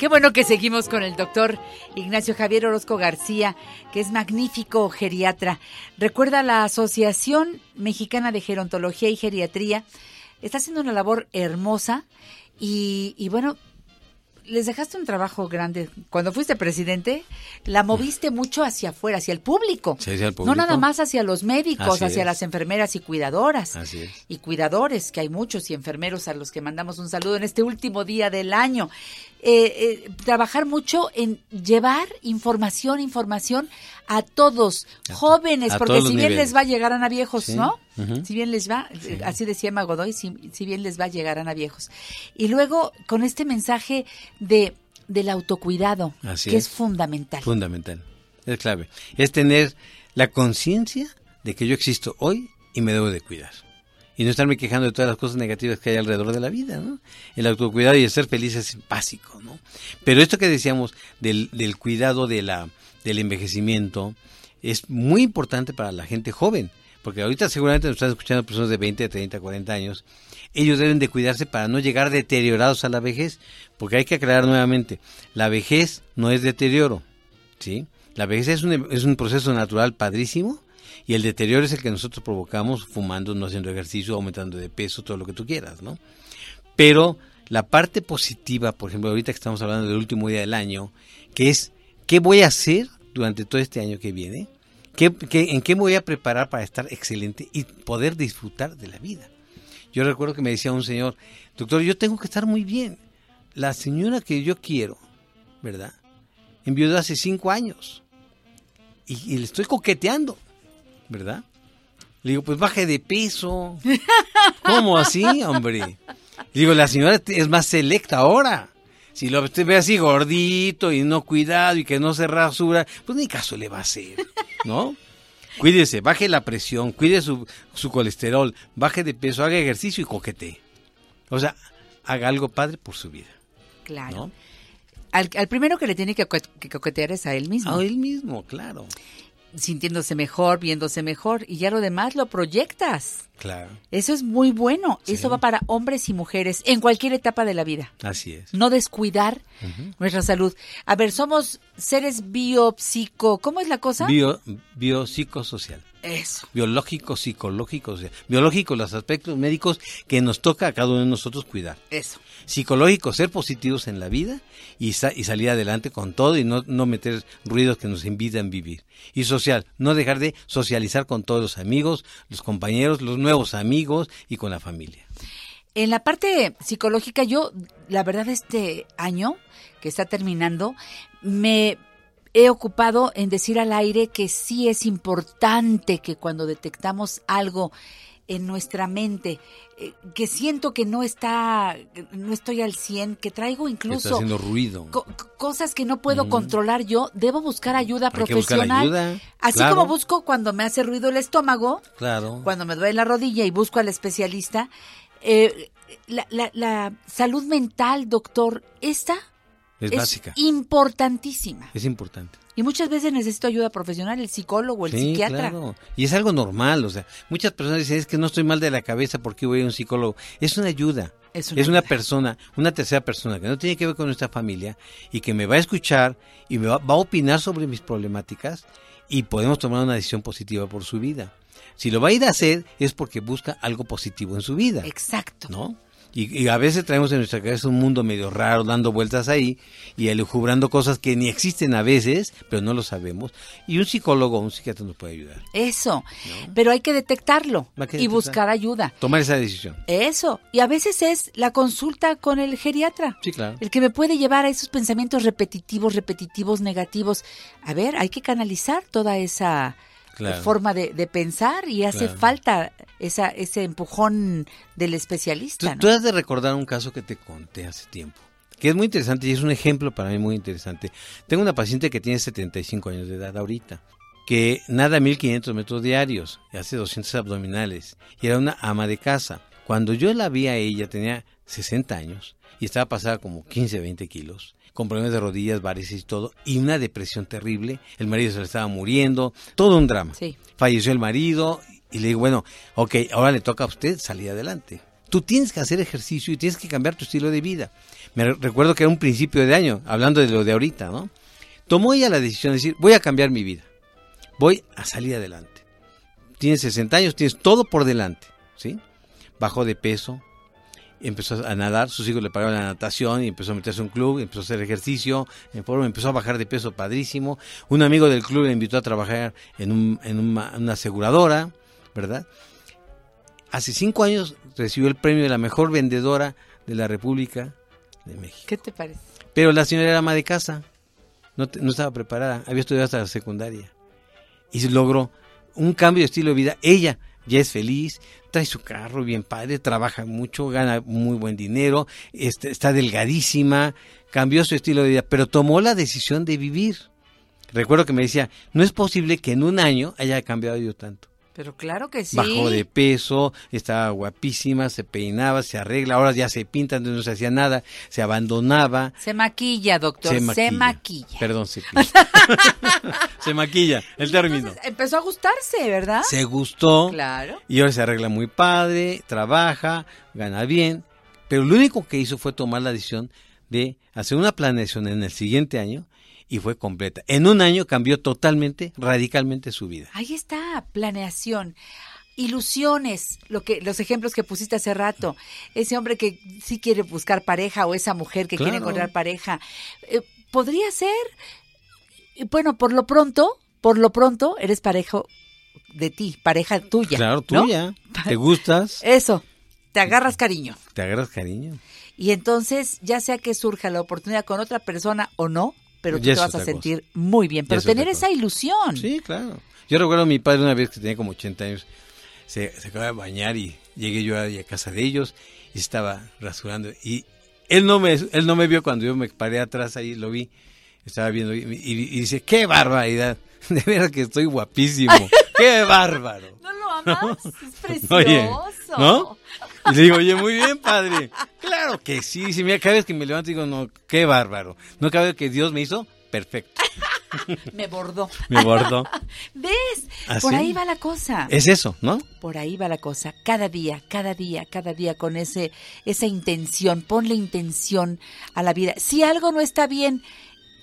Qué bueno que seguimos con el doctor Ignacio Javier Orozco García, que es magnífico geriatra. Recuerda la Asociación Mexicana de Gerontología y Geriatría. Está haciendo una labor hermosa y, y bueno, les dejaste un trabajo grande. Cuando fuiste presidente, la moviste mucho hacia afuera, hacia el público. Sí, hacia el No público. nada más hacia los médicos, Así hacia es. las enfermeras y cuidadoras Así es. y cuidadores, que hay muchos, y enfermeros a los que mandamos un saludo en este último día del año. Eh, eh, trabajar mucho en llevar información, información a todos, jóvenes, a porque todos si bien niveles. les va, llegarán a viejos, Sí, ¿no? Si bien les va, eh, así decía Emma Godoy, si, si bien les va, llegarán a viejos. Y luego, con este mensaje de del autocuidado, Así que es. es fundamental. Fundamental. Es clave. Es tener la conciencia de que yo existo hoy y me debo de cuidar. Y no estarme quejando de todas las cosas negativas que hay alrededor de la vida, ¿no? El autocuidado y el ser feliz es básico, ¿no? Pero esto que decíamos del, del cuidado de la, del envejecimiento es muy importante para la gente joven. Porque ahorita seguramente nos están escuchando personas de 20, 30, 40 años. Ellos deben de cuidarse para no llegar deteriorados a la vejez. Porque hay que aclarar nuevamente, la vejez no es deterioro, ¿sí? La vejez es un, es un proceso natural padrísimo y el deterioro es el que nosotros provocamos fumando, no haciendo ejercicio, aumentando de peso, todo lo que tú quieras, ¿no? Pero la parte positiva, por ejemplo, ahorita que estamos hablando del último día del año, que es, ¿qué voy a hacer durante todo este año que viene? ¿Qué, qué- en qué me voy a preparar para estar excelente y poder disfrutar de la vida? Yo recuerdo que me decía un señor, doctor, yo tengo que estar muy bien. La señora que yo quiero, ¿verdad? Enviudó hace cinco años y, y le estoy coqueteando, ¿verdad? Le digo, pues baje de peso. ¿Cómo así, hombre? Digo, la señora es más selecta ahora. Si lo ve así gordito y no cuidado y que no se rasura, pues ni caso le va a hacer, ¿no? Cuídese, baje la presión, cuide su, su colesterol, baje de peso, haga ejercicio y coquetee. O sea, haga algo padre por su vida, Claro. ¿no? Al, al primero que le tiene que, co- que coquetear es a él mismo. A él mismo, claro. Sintiéndose mejor, viéndose mejor. Y ya lo demás lo proyectas. Claro, Eso es muy bueno. Sí. Eso va para hombres y mujeres en cualquier etapa de la vida. así es. No descuidar nuestra salud. A ver, somos seres biopsico. ¿Cómo es la cosa? Bio, biopsicosocial. Eso. Biológico, psicológico, o sea, biológico, los aspectos médicos que nos toca a cada uno de nosotros cuidar. Eso. Psicológico, ser positivos en la vida y, sa- y salir adelante con todo y no, no meter ruidos que nos invitan vivir. Y social, no dejar de socializar con todos los amigos, los compañeros, los nuevos amigos y con la familia. En la parte psicológica, yo, la verdad, este año que está terminando, me he ocupado en decir al aire que sí es importante que cuando detectamos algo en nuestra mente, eh, que siento que no está, no estoy al 100, que traigo Que está incluso haciendo ruido. co- co- cosas que no puedo Mm. controlar yo, debo buscar ayuda Hay que buscar profesional. ayuda, Así claro. como busco cuando me hace ruido el estómago, Claro. cuando me duele la rodilla y busco al especialista. eh, la, la- la salud mental, doctor, esta Es básica. importantísima. Es importante. Y muchas veces necesito ayuda profesional, el psicólogo, el Sí, psiquiatra. claro. Y es algo normal, o sea, muchas personas dicen, es que no estoy mal de la cabeza porque voy a un psicólogo. Es una ayuda. Es Es una una, ayuda. persona, una tercera persona que no tiene que ver con nuestra familia y que me va a escuchar y me va, va a opinar sobre mis problemáticas y podemos tomar una decisión positiva por su vida. Si lo va a ir a hacer es porque busca algo positivo en su vida. Exacto. ¿no? Y, y a veces traemos en nuestra cabeza un mundo medio raro dando vueltas ahí y elucubrando cosas que ni existen a veces, pero no lo sabemos. Y un psicólogo o un psiquiatra nos puede ayudar. Eso. Pero hay que detectarlo y detectar. buscar ayuda. Tomar esa decisión. Eso. Y a veces es la consulta con el geriatra. Sí, claro. El que me puede llevar a esos pensamientos repetitivos, repetitivos, negativos. A ver, hay que canalizar toda esa Claro. forma de, de pensar y hace Claro. falta esa, ese empujón del especialista. Tú, ¿no? tú has de recordar un caso que te conté hace tiempo, que es muy interesante y es un ejemplo para mí muy interesante. Tengo una paciente que tiene 75 años de edad ahorita, que nada 1500 metros diarios, y hace 200 abdominales, y era una ama de casa. Cuando yo la vi a ella tenía 60 años y estaba pasada como 15, 20 kilos, con problemas de rodillas, varices y todo, y una depresión terrible. El marido se le estaba muriendo, todo un drama. Sí. Falleció el marido y le digo, bueno, ok, ahora le toca a usted salir adelante. Tú tienes que hacer ejercicio y tienes que cambiar tu estilo de vida. Me re- recuerdo que era un principio de año, hablando de lo de ahorita, ¿no? Tomó ella la decisión de decir, voy a cambiar mi vida. Voy a salir adelante. Tienes 60 años, tienes todo por delante, ¿sí? Bajó de peso, empezó a nadar, sus hijos le pagaban la natación y empezó a meterse a un club, empezó a hacer ejercicio, en forma, empezó a bajar de peso padrísimo. Un amigo del club le invitó a trabajar en, un- en una, una aseguradora, ¿verdad? Hace cinco años recibió el premio de la mejor vendedora de la República de México. ¿Qué te parece? Pero la señora era ama de casa, no, te- no estaba preparada, había estudiado hasta la secundaria. Y logró un cambio de estilo de vida. Ella ya es feliz, trae su carro bien padre, trabaja mucho, gana muy buen dinero, este, está delgadísima, cambió su estilo de vida, pero tomó la decisión de vivir. Recuerdo que me decía, no es posible que en un año haya cambiado yo tanto. Pero claro que sí. Bajó de peso, estaba guapísima, se peinaba, se arregla, ahora ya se pinta, no se hacía nada, se abandonaba. Se maquilla, doctor. Se maquilla. Perdón, se pilla. se maquilla, el término. Empezó a gustarse, ¿verdad? Se gustó Claro. y ahora se arregla muy padre, trabaja, gana bien, pero lo único que hizo fue tomar la decisión de hacer una planeación en el siguiente año y fue completa. En un año cambió totalmente, radicalmente su vida. Ahí está, planeación. Ilusiones, lo que, los ejemplos que pusiste hace rato. Ese hombre que sí quiere buscar pareja o esa mujer que quiere encontrar pareja. Eh, Podría ser, bueno, por lo pronto, por lo pronto, eres pareja de ti, pareja tuya. Claro, ¿no? tuya. ¿Te gustas? Eso, te agarras cariño. ¿Te agarras cariño? Y entonces, ya sea que surja la oportunidad con otra persona o no, pero tú te vas a sentir muy bien. Pero tener cosa. esa ilusión. Sí, claro. Yo recuerdo a mi padre una vez que tenía como 80 años, se, se acaba de bañar y llegué yo ahí a casa de ellos y estaba rasurando y él no me él no me vio cuando yo me paré atrás ahí, lo vi, estaba viendo y, y- y dice, qué barbaridad, de veras que estoy guapísimo, qué bárbaro. ¿No lo amas? Es precioso. Oye, ¿no? Y le digo, oye, muy bien, padre. Claro que sí, si mira, cada vez que me levanto digo, no, qué bárbaro. No vez que Dios me hizo, perfecto. Me bordó. Me bordó. ¿Ves? ¿Ah, Por ahí va la cosa. Es eso, ¿no? Por ahí va la cosa. Cada día, cada día, cada día con ese esa intención. Ponle intención a la vida. Si algo no está bien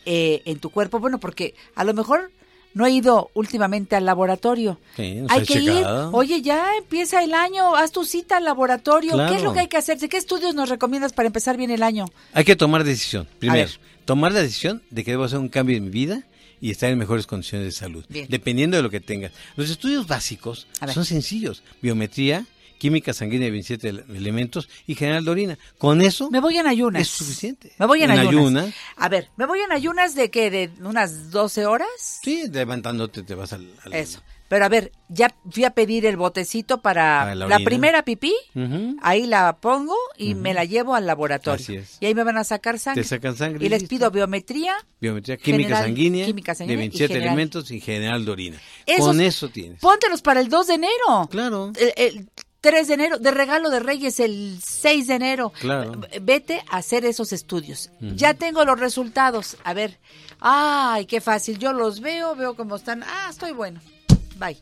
eh, en tu cuerpo, bueno, porque a lo mejor no he ido últimamente al laboratorio. Sí, hay que ir. checado. Oye, ya empieza el año, haz tu cita al laboratorio. ¿Qué es lo que hay que hacer? ¿Qué estudios nos recomiendas para empezar bien el año? Hay que tomar decisión. Primero, tomar la decisión de que debo hacer un cambio en mi vida y estar en mejores condiciones de salud, Bien. dependiendo de lo que tengas. Los estudios básicos son sencillos. Biometría, química sanguínea de 27 ele- elementos y general de orina. Con eso Me voy en ayunas. es suficiente. Me voy en, En ayunas. ayunas. A ver, ¿me voy en ayunas de que de unas 12 horas? Sí, levantándote te vas al... al- Eso. Pero a ver, ya fui a pedir el botecito para, Para la primera pipí, ahí la pongo y me la llevo al laboratorio. Así es. Y ahí me van a sacar sangre. Te sacan sangre Y les pido biometría. Biometría, química general- sanguínea, química sanguínea de y 27 general. elementos y general de orina. Esos- Con eso tienes. Póntelos para el 2 de enero. Claro. El, el 3 de enero, de regalo de Reyes el 6 de enero. Claro. Vete a hacer esos estudios. Ya tengo los resultados. A ver. Ay, qué fácil. Yo los veo, veo cómo están. Ah, estoy bueno. Bye.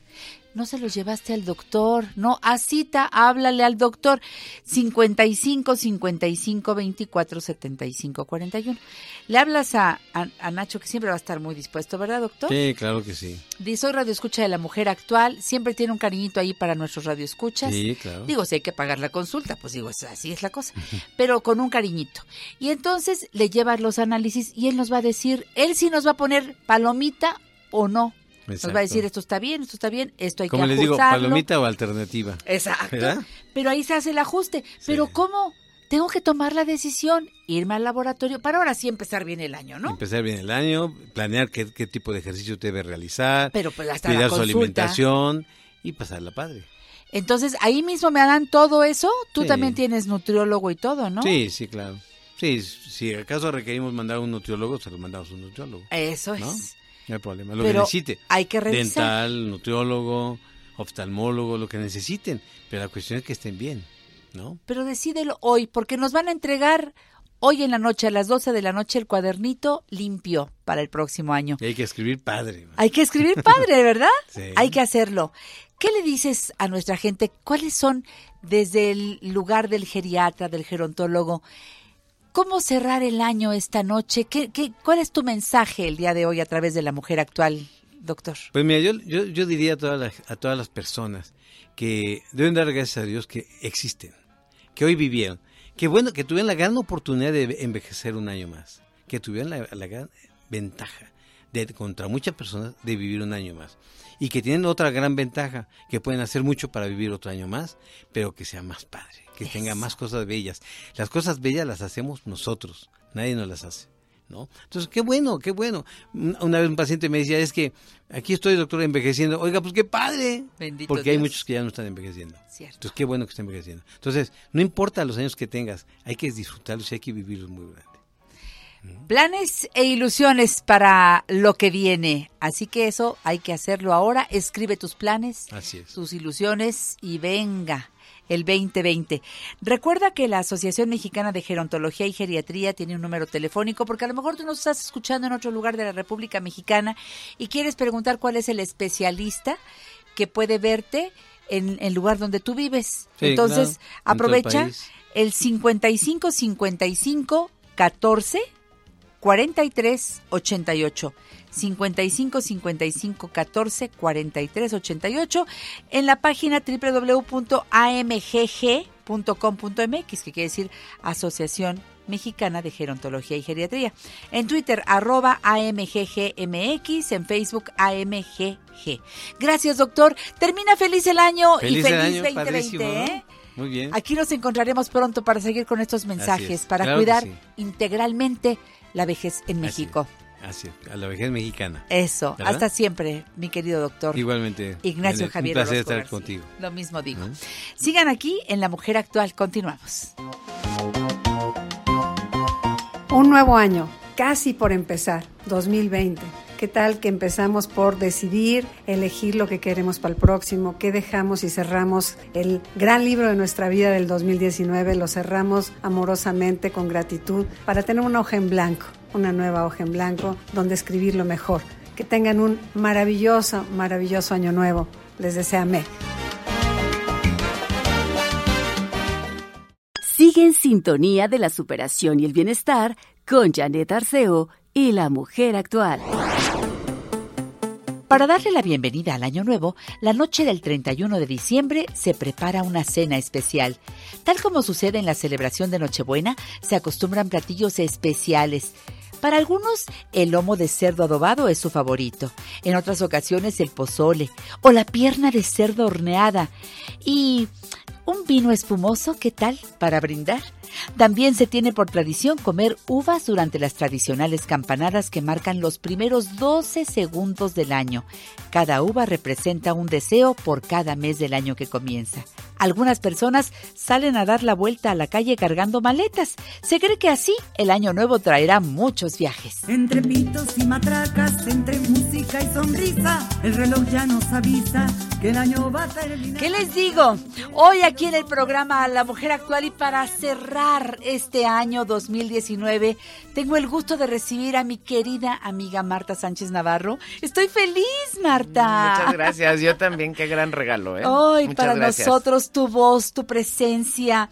No se los llevaste al doctor. No, a cita, háblale al doctor. 55 55 24 75 41. Le hablas a, a, a Nacho, que siempre va a estar muy dispuesto, ¿verdad, doctor? Sí, claro que sí. Dice, soy radioescucha de la mujer actual, siempre tiene un cariñito ahí para nuestros radioescuchas. Sí, claro. Digo, si hay que pagar la consulta, pues digo, así es la cosa, pero con un cariñito. Y entonces le llevas los análisis y él nos va a decir, él sí nos va a poner palomita o no. Nos va a decir, esto está bien, esto está bien, esto hay Como que les digo, ajustarlo. palomita o alternativa. Exacto. ¿Verdad? Pero ahí se hace el ajuste. Pero ¿cómo? Tengo que tomar la decisión, irme al laboratorio para ahora sí empezar bien el año, ¿no? Empezar bien el año, planear qué, qué tipo de ejercicio debe realizar, Pero pues hasta la cuidar su consulta. alimentación y pasarla padre. Entonces, ahí mismo me dan todo eso. Tú Sí. también tienes nutriólogo y todo, ¿no? Sí, sí, claro. Sí, si acaso requerimos mandar a un nutriólogo, se lo mandamos a un nutriólogo. Eso es. ¿No? Hay problema. Lo Pero que necesite. hay que revisar. Dental, nutriólogo, oftalmólogo, lo que necesiten. Pero la cuestión es que estén bien, ¿no? Pero decídelo hoy, porque nos van a entregar hoy en la noche, a las 12 de la noche, el cuadernito limpio para el próximo año. Y hay que escribir padre. Hay que escribir padre, ¿verdad? Sí. Hay que hacerlo. ¿Qué le dices a nuestra gente? ¿Cuáles son, desde el lugar del geriatra, del gerontólogo, cómo cerrar el año esta noche? ¿Qué, qué, ¿Cuál es tu mensaje el día de hoy a través de la mujer actual, doctor? Pues mira, yo, yo, yo diría a todas, las, a todas las personas que deben dar gracias a Dios que existen, que hoy vivieron, que bueno, que tuvieron la gran oportunidad de envejecer un año más, que tuvieron la, la gran ventaja de, contra muchas personas de vivir un año más. Y que tienen otra gran ventaja, que pueden hacer mucho para vivir otro año más, pero que sea más padre, que tenga más cosas bellas. Las cosas bellas las hacemos nosotros, nadie nos las hace. ¿No? Entonces, qué bueno, qué bueno. Una vez un paciente me decía, es que aquí estoy, doctor, envejeciendo. Oiga, pues qué padre. Bendito Porque hay muchos que ya no están envejeciendo. Cierto. Entonces, qué bueno que estén envejeciendo. Entonces, no importa los años que tengas, hay que disfrutarlos y hay que vivirlos muy grande. Planes e ilusiones para lo que viene. Así que eso hay que hacerlo ahora. Escribe tus planes, Así es. tus ilusiones y venga el 2020. Recuerda que la Asociación Mexicana de Gerontología y Geriatría tiene un número telefónico porque a lo mejor tú nos estás escuchando en otro lugar de la República Mexicana y quieres preguntar cuál es el especialista que puede verte en el lugar donde tú vives. Sí, Entonces, claro, el aprovecha país. el 55 55 14 43 88 55 55 14 43 88 en la página www.amgg.com.mx que quiere decir Asociación Mexicana de Gerontología y Geriatría. En Twitter, arroba AMGGMX, en Facebook, AMGG. Gracias, doctor. Termina feliz el año Feliz y el feliz año, 2020. padrísimo, ¿no? ¿eh? Muy bien. Aquí nos encontraremos pronto para seguir con estos mensajes, es, para claro cuidar sí. integralmente la vejez en México. Así, es, a la vejez mexicana. Eso, ¿Verdad? hasta siempre, mi querido doctor. Igualmente. Ignacio Janet, Javier Un placer Orozco estar García. contigo. Lo mismo digo. ¿Eh? Sigan aquí en La Mujer Actual. Continuamos. Un nuevo año, casi por empezar, 2020. ¿Qué tal que empezamos por decidir, elegir lo que queremos para el próximo? ¿Qué dejamos y cerramos el gran libro de nuestra vida del 2019? Lo cerramos amorosamente, con gratitud, para tener una hoja en blanco, una nueva hoja en blanco, donde escribir lo mejor. Que tengan un maravilloso, maravilloso año nuevo. Les desea Meg. Sigue en sintonía de la superación y el bienestar con Janet Arceo y la mujer actual. Para darle la bienvenida al año nuevo, la noche del 31 de diciembre se prepara una cena especial. Tal como sucede en la celebración de Nochebuena, se acostumbran platillos especiales. Para algunos, el lomo de cerdo adobado es su favorito. En otras ocasiones, el pozole o la pierna de cerdo horneada. Y un vino espumoso, ¿qué tal? Para brindar. También se tiene por tradición comer uvas durante las tradicionales campanadas que marcan los primeros 12 segundos del año. Cada uva representa un deseo por cada mes del año que comienza. Algunas personas salen a dar la vuelta a la calle cargando maletas. Se cree que así el año nuevo traerá muchos viajes. Entre pitos y matracas, entre música y sonrisa, el reloj ya nos avisa que el año va a terminar. ¿Qué les digo? Hoy aquí en el programa La Mujer Actual y para cerrar este año 2019, tengo el gusto de recibir a mi querida amiga Marta Sánchez Navarro. Estoy feliz, Marta. Muchas gracias, yo también, qué gran regalo, ¿eh? Hoy Muchas para gracias. nosotros tu voz, tu presencia,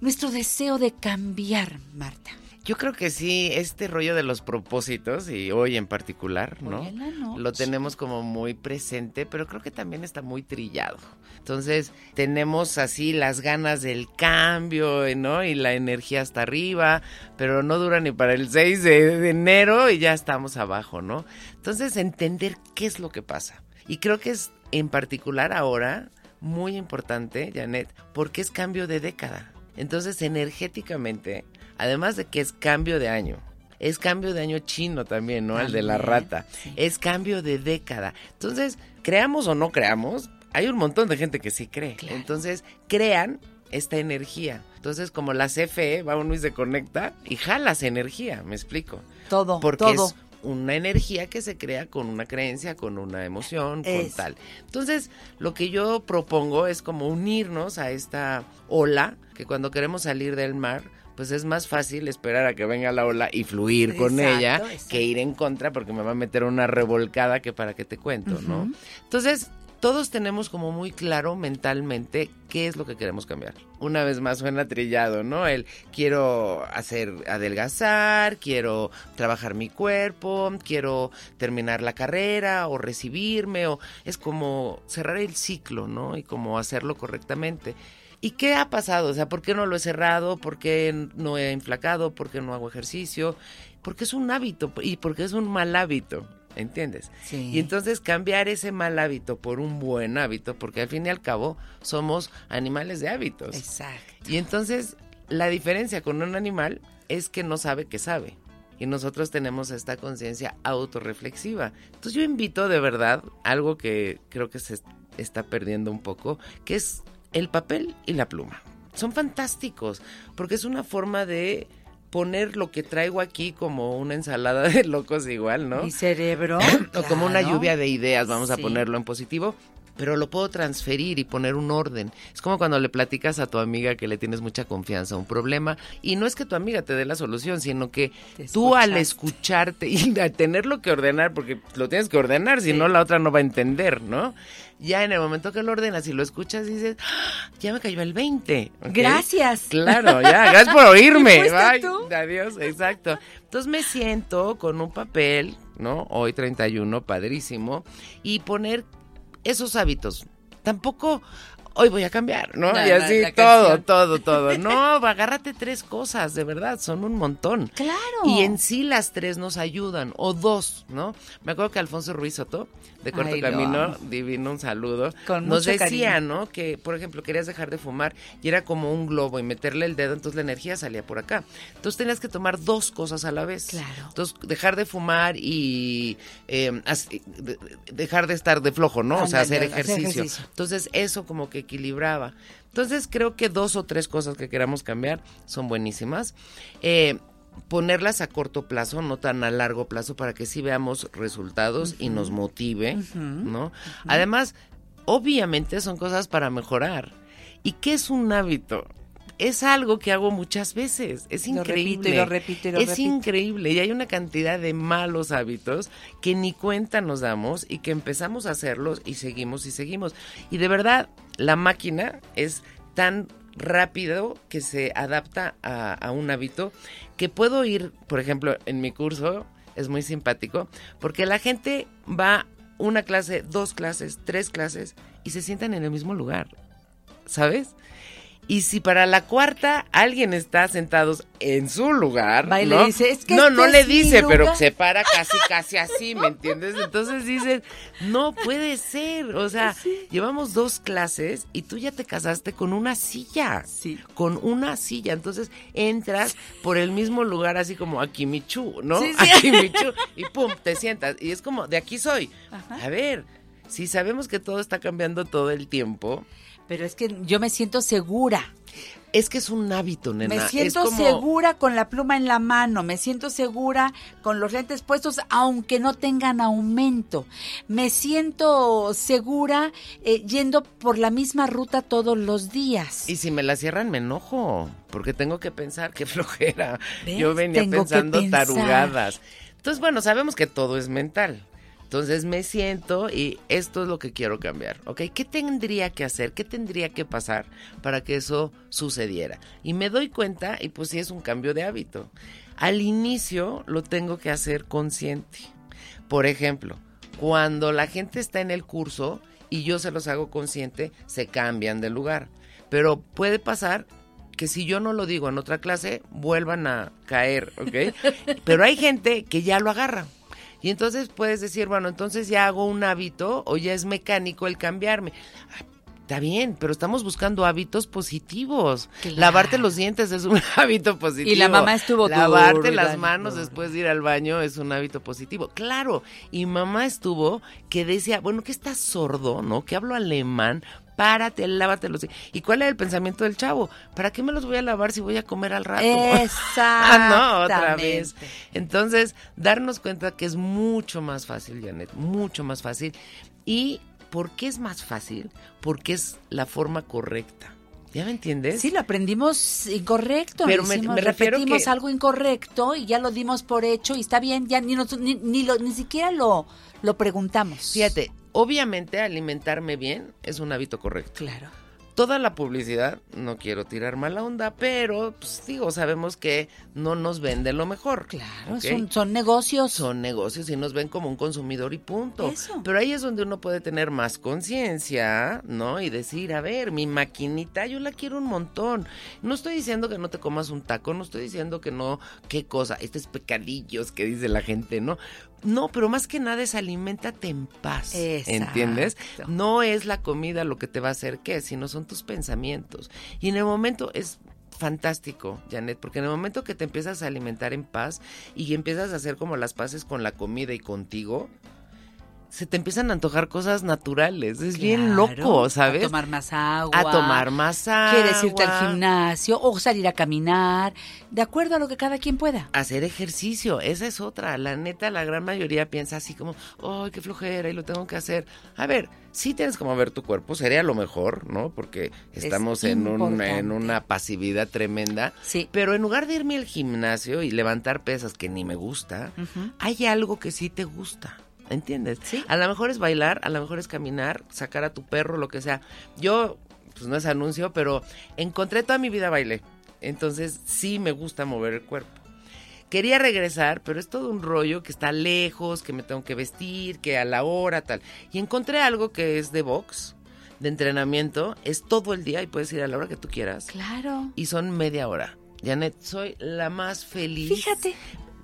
nuestro deseo de cambiar, Marta. Yo creo que sí, este rollo de los propósitos, y hoy en particular, ¿no? En la noche. Lo tenemos como muy presente, pero creo que también está muy trillado. Entonces, tenemos así las ganas del cambio, ¿no? Y la energía hasta arriba, pero no dura ni para el 6 de, de enero y ya estamos abajo, ¿no? Entonces, entender qué es lo que pasa. Y creo que es en particular ahora muy importante, Janet, porque es cambio de década. Entonces, energéticamente, además de que es cambio de año, es cambio de año chino también, ¿no? El de la rata. Es cambio de década. Entonces, creamos o no creamos, hay un montón de gente que sí cree. Entonces, crean esta energía. Entonces, como la CFE, va uno y se conecta y jalas energía, me explico. Todo, Porque todo. es una energía que se crea con una creencia, con una emoción, con tal. Entonces, lo que yo propongo es como unirnos a esta ola, que cuando queremos salir del mar, pues es más fácil esperar a que venga la ola y fluir con ella exacto. que ir en contra porque me va a meter una revolcada que para qué te cuento, ¿no? Entonces, todos tenemos como muy claro mentalmente qué es lo que queremos cambiar. Una vez más suena trillado, ¿no? El quiero hacer adelgazar, quiero trabajar mi cuerpo, quiero terminar la carrera o recibirme o es como cerrar el ciclo, ¿no? Y como hacerlo correctamente. ¿Y qué ha pasado? O sea, ¿por qué no lo he cerrado? ¿Por qué no he inflacado? ¿Por qué no hago ejercicio? Porque es un hábito y porque es un mal hábito. ¿Entiendes? Sí. Y entonces cambiar ese mal hábito por un buen hábito, porque al fin y al cabo somos animales de hábitos. Exacto. Y entonces la diferencia con un animal es que no sabe que sabe. Y nosotros tenemos esta conciencia autorreflexiva. Entonces yo invito de verdad algo que creo que se est- está perdiendo un poco, que es el papel y la pluma. Son fantásticos, porque es una forma de poner lo que traigo aquí como una ensalada de locos igual, ¿no? Mi cerebro. o como una lluvia de ideas, vamos a ponerlo en positivo, pero lo puedo transferir y poner un orden. Es como cuando le platicas a tu amiga que le tienes mucha confianza a un problema y no es que tu amiga te dé la solución, sino que tú al escucharte y a tenerlo que ordenar, porque lo tienes que ordenar, si no la otra no va a entender, ¿no? Ya en el momento que lo ordenas y lo escuchas dices, "Ah, ya me cayó el 20. ¿ok? Gracias. Claro, ya, gracias por oírme. ¿Fuiste Bye. tú? Adiós, exacto. Entonces me siento con un papel, ¿no? Hoy 31, padrísimo, y poner esos hábitos. Tampoco hoy voy a cambiar, ¿no? Y así la todo, canción. todo, todo. No, agárrate tres cosas, de verdad, son un montón. Claro. Y en sí las tres nos ayudan, o dos, ¿no? Me acuerdo que Alfonso Ruiz Soto, de Corto Ay, Camino, divino, un saludo, Con nos mucho decía, cariño. ¿no? Que, por ejemplo, querías dejar de fumar y era como un globo y meterle el dedo, entonces la energía salía por acá. Entonces tenías que tomar dos cosas a la vez. Claro. Entonces, dejar de fumar y eh, dejar de estar de flojo, ¿no? o sea, hacer ejercicio. Entonces, eso como que equilibraba. Entonces, creo que dos o tres cosas que queramos cambiar son buenísimas. Eh, ponerlas a corto plazo, no tan a largo plazo, para que sí veamos resultados y nos motive, ¿no? Además, obviamente son cosas para mejorar. ¿Y qué es un hábito? Es algo que hago muchas veces. Es Lo increíble. repito y lo repito y lo es repito. increíble. Y hay una cantidad de malos hábitos que ni cuenta nos damos y que empezamos a hacerlos y seguimos y seguimos. Y de verdad, la máquina es tan rápido que se adapta a, a un hábito que puedo ir, por ejemplo, en mi curso, es muy simpático, porque la gente va una clase, dos clases, tres clases y se sientan en el mismo lugar, ¿sabes? Y si para la cuarta alguien está sentado en su lugar, Va y le ¿no? dice, "Es que no, este no le es mi dice, pero lugar". se para casi, casi así, ¿me entiendes? Entonces dices, no puede ser, o sea, llevamos dos clases y tú ya te casaste con una silla, Sí. con una silla, entonces entras por el mismo lugar así como aquí Michu, ¿no? Sí. Aquí Michu, y pum, te sientas y es como, de aquí soy. A ver, si sabemos que todo está cambiando todo el tiempo, Pero es que yo me siento segura. es que es un hábito, nena. Me siento como- segura con la pluma en la mano, me siento segura con los lentes puestos aunque no tengan aumento. Me siento segura eh, yendo por la misma ruta todos los días. Y si me la cierran, me enojo, porque tengo que pensar qué flojera. ¿Ves? Yo venía Tengo pensando tarugadas. Entonces, bueno, sabemos que todo es mental. Entonces me siento y esto es lo que quiero cambiar, ¿ok? ¿Qué tendría que hacer? ¿Qué tendría que pasar para que eso sucediera? Y me doy cuenta, y pues sí es un cambio de hábito. Al inicio lo tengo que hacer consciente. Por ejemplo, cuando la gente está en el curso y yo se los hago consciente, se cambian de lugar. Pero puede pasar que si yo no lo digo en otra clase, vuelvan a caer, ¿ok? Pero hay gente que ya lo agarra. Y entonces puedes decir, bueno, entonces ya hago un hábito o ya es mecánico el cambiarme. Ah, Está bien, pero estamos buscando hábitos positivos. Claro. Lavarte los dientes es un hábito positivo. Y la mamá estuvo Lavarte las manos después de ir al baño es un hábito positivo. Claro, y mamá estuvo que decía, bueno, que estás sordo, ¿no? Que hablo alemán. Párate, lávate los dientes. ¿Y cuál era el pensamiento del chavo? ¿Para qué me los voy a lavar si voy a comer al rato? Ah, no, otra vez. Entonces, darnos cuenta que es mucho más fácil, Janet, mucho más fácil. ¿Y por qué es más fácil? Porque es la forma correcta. ¿Ya me entiendes? Sí, lo aprendimos incorrecto. Pero me- hicimos- me refiero repetimos que- algo incorrecto y ya lo dimos por hecho y está bien, ya ni, nos- ni, ni lo- ni siquiera lo, lo preguntamos. Fíjate, obviamente alimentarme bien es un hábito correcto. Claro. Toda la publicidad, no quiero tirar mala onda, pero pues digo, sabemos que no nos vende lo mejor. Claro, son, son negocios. son negocios y nos ven como un consumidor y punto. Eso. Pero ahí es donde uno puede tener más conciencia, ¿no? Y decir, a ver, mi maquinita yo la quiero un montón. No estoy diciendo que no te comas un taco, no estoy diciendo que no, qué cosa, estos pecadillos que dice la gente, ¿no? No, pero más que nada es aliméntate en paz, Exacto. ¿entiendes? No es la comida lo que te va a hacer qué, sino son tus pensamientos. Y en el momento es fantástico, Janet, porque en el momento que te empiezas a alimentar en paz y empiezas a hacer como las paces con la comida y contigo, se te empiezan a antojar cosas naturales. Es bien loco, ¿sabes? A tomar más agua. A tomar más agua. Quieres irte al gimnasio o salir a caminar, de acuerdo a lo que cada quien pueda. Hacer ejercicio, esa es otra. La neta, la gran mayoría piensa así como, ¡ay, qué flojera! Y lo tengo que hacer. A ver, sí tienes que mover tu cuerpo, sería lo mejor, ¿no? Porque Es estamos en, un, en una pasividad tremenda. Sí. Pero en lugar de irme al gimnasio y levantar pesas que ni me gusta, hay algo que sí te gusta. ¿Entiendes? A lo mejor es bailar, a lo mejor es caminar, sacar a tu perro, lo que sea. Yo, pues no es anuncio, pero encontré toda mi vida baile. Entonces sí me gusta mover el cuerpo. Quería regresar, pero es todo un rollo que está lejos, que me tengo que vestir, que a la hora, tal. Y encontré algo que es de box, de entrenamiento, es todo el día y puedes ir a la hora que tú quieras. Claro. Y son media hora. Janet, soy la más feliz. Fíjate.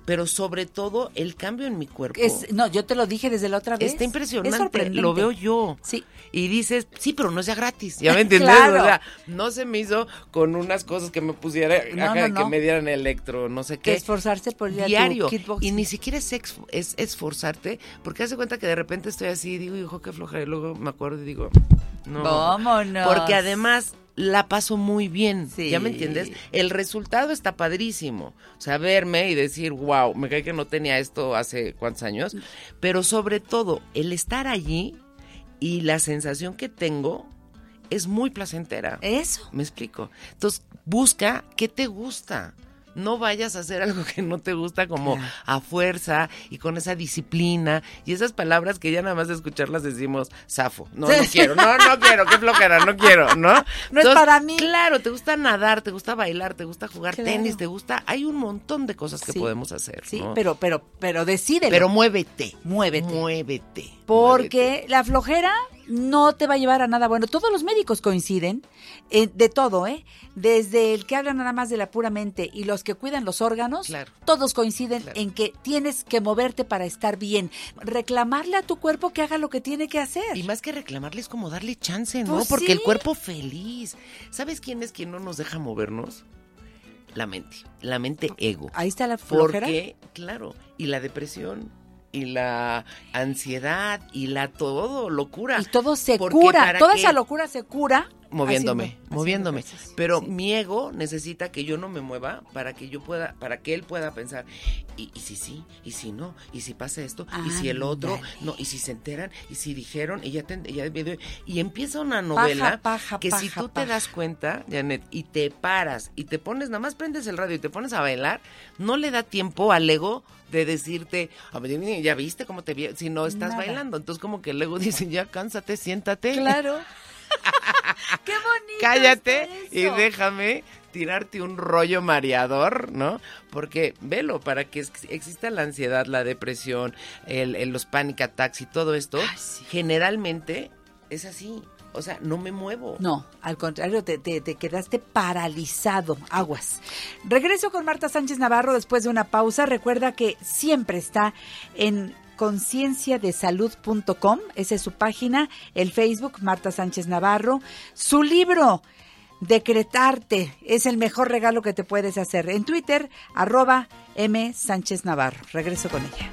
Pero sobre todo el cambio en mi cuerpo. Es, no, yo te lo dije desde la otra vez. Está Es impresionante, lo veo yo. Sí. Y dices, sí, pero no es ya gratis, ¿ya me entiendes? Claro. O sea, no se me hizo con unas cosas que me pusiera, No, no, que no. me dieran electro, no sé Que qué. esforzarse por ir a tu Diario. Y ni siquiera es, ex- es esforzarte, porque hace cuenta que de repente estoy así y digo, hijo, qué flojera. Y luego me acuerdo y digo, no. Vámonos. Porque además la paso muy bien, Sí. ¿ya me entiendes? El resultado está padrísimo. O sea, verme y decir, wow, me cae que no tenía esto hace cuántos años. Pero sobre todo, el estar allí y la sensación que tengo es muy placentera. Eso. ¿Me explico? Entonces, busca qué te gusta. No vayas a hacer algo que no te gusta como a fuerza y con esa disciplina y esas palabras que ya nada más de escucharlas decimos zafo. No, no quiero, no, no quiero, qué flojera, no quiero, ¿no? No es para mí. Claro, te gusta nadar, te gusta bailar, te gusta jugar Claro. tenis, te gusta, hay un montón de cosas que Sí. podemos hacer, Sí, ¿no? pero, pero, pero decídelo. Pero muévete. Muévete. Muévete. Porque la flojera no te va a llevar a nada bueno. Todos los médicos coinciden eh, de todo, ¿eh? Desde el que habla nada más de la pura mente y los que cuidan los órganos, Claro. todos coinciden en que tienes que moverte para estar bien. Reclamarle a tu cuerpo que haga lo que tiene que hacer. Y más que reclamarle es como darle chance, ¿no? Pues Porque sí. el cuerpo feliz. ¿Sabes quién es quien no nos deja movernos? La mente. La mente ego. Ahí está la flojera. Porque, claro, y la depresión, y la ansiedad, y la todo, locura. Y todo se Porque cura, ¿para toda qué? esa locura se cura moviéndome, haciendo- moviéndome. Pero mi ego necesita que yo no me mueva para que yo pueda, para que él pueda pensar, y, y si sí, y si no, y si pasa esto, y si el otro, Ándale. no, y si se enteran, y si dijeron, y ya, te, ya y empieza una novela paja, que si tú te das cuenta, Janet, y te paras y te pones, nada más prendes el radio y te pones a bailar, no le da tiempo al ego de decirte, "A ver, ya viste cómo te vi, si no estás Nada. bailando. Entonces como que el ego dice, ya cánsate, siéntate. Claro. Qué bonito. Cállate y déjame tirarte un rollo mareador, ¿no? Porque velo, para que ex- exista la ansiedad, la depresión, el, el- los panic attacks y todo esto, generalmente es así. O sea, no me muevo. No, al contrario, te, te- te quedaste paralizado. Aguas. Regreso con Marta Sánchez Navarro después de una pausa. Recuerda que siempre está en concienciadesalud.com. Esa es su página. El Facebook, Marta Sánchez Navarro. Su libro, Decretarte, es el mejor regalo que te puedes hacer. En Twitter, arroba M. Sánchez Navarro. Regreso con ella.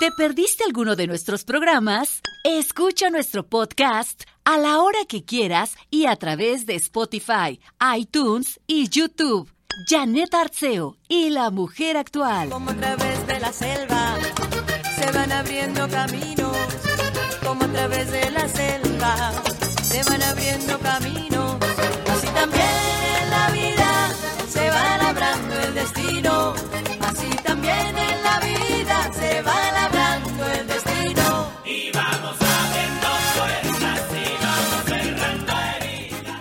¿Te perdiste alguno de nuestros programas? Escucha nuestro podcast a la hora que quieras y a través de Spotify, iTunes y YouTube. Janet Arceo y la mujer actual. Como a través de la selva se van abriendo caminos, como a través de la selva se van abriendo caminos.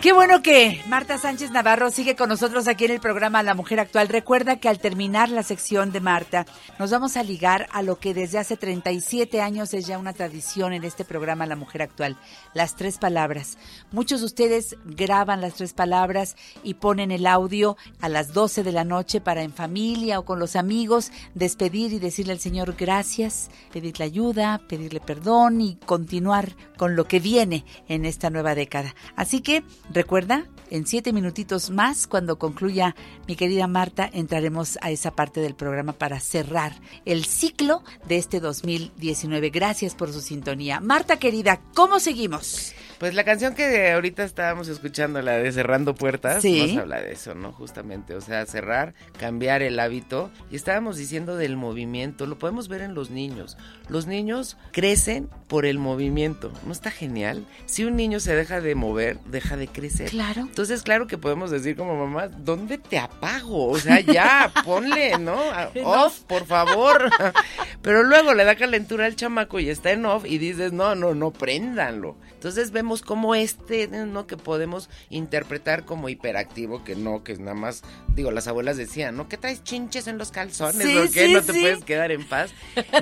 Qué bueno que Marta Sánchez Navarro sigue con nosotros aquí en el programa La Mujer Actual. Recuerda que al terminar la sección de Marta, nos vamos a ligar a lo que desde hace 37 años es ya una tradición en este programa La Mujer Actual, las tres palabras. Muchos de ustedes graban las tres palabras y ponen el audio a las 12 de la noche para en familia o con los amigos despedir y decirle al Señor gracias, pedirle ayuda, pedirle perdón y continuar con lo que viene en esta nueva década. Así que Recuerda, en siete minutitos más, cuando concluya mi querida Marta, entraremos a esa parte del programa para cerrar el ciclo de este 2019. Gracias por su sintonía. Marta querida, ¿cómo seguimos? Pues la canción que ahorita estábamos escuchando, la de Cerrando Puertas, Sí. nos habla de eso, ¿no? Justamente, o sea, cerrar, cambiar el hábito. Y estábamos diciendo del movimiento, lo podemos ver en los niños. Los niños crecen por el movimiento, ¿no está genial? Si un niño se deja de mover, deja de crecer. Claro. Entonces, claro que podemos decir como mamá, ¿dónde te apago? O sea, ya, ponle, ¿no? A- Off, por favor. Pero luego le da calentura al chamaco y está en off y dices, no, no, no, préndanlo. Entonces vemos como este, ¿no? Que podemos interpretar como hiperactivo, que no, que es nada más, digo, las abuelas decían, ¿no? ¿Qué traes chinches en los calzones? Sí, ¿O qué? sí, no te sí. puedes quedar en paz.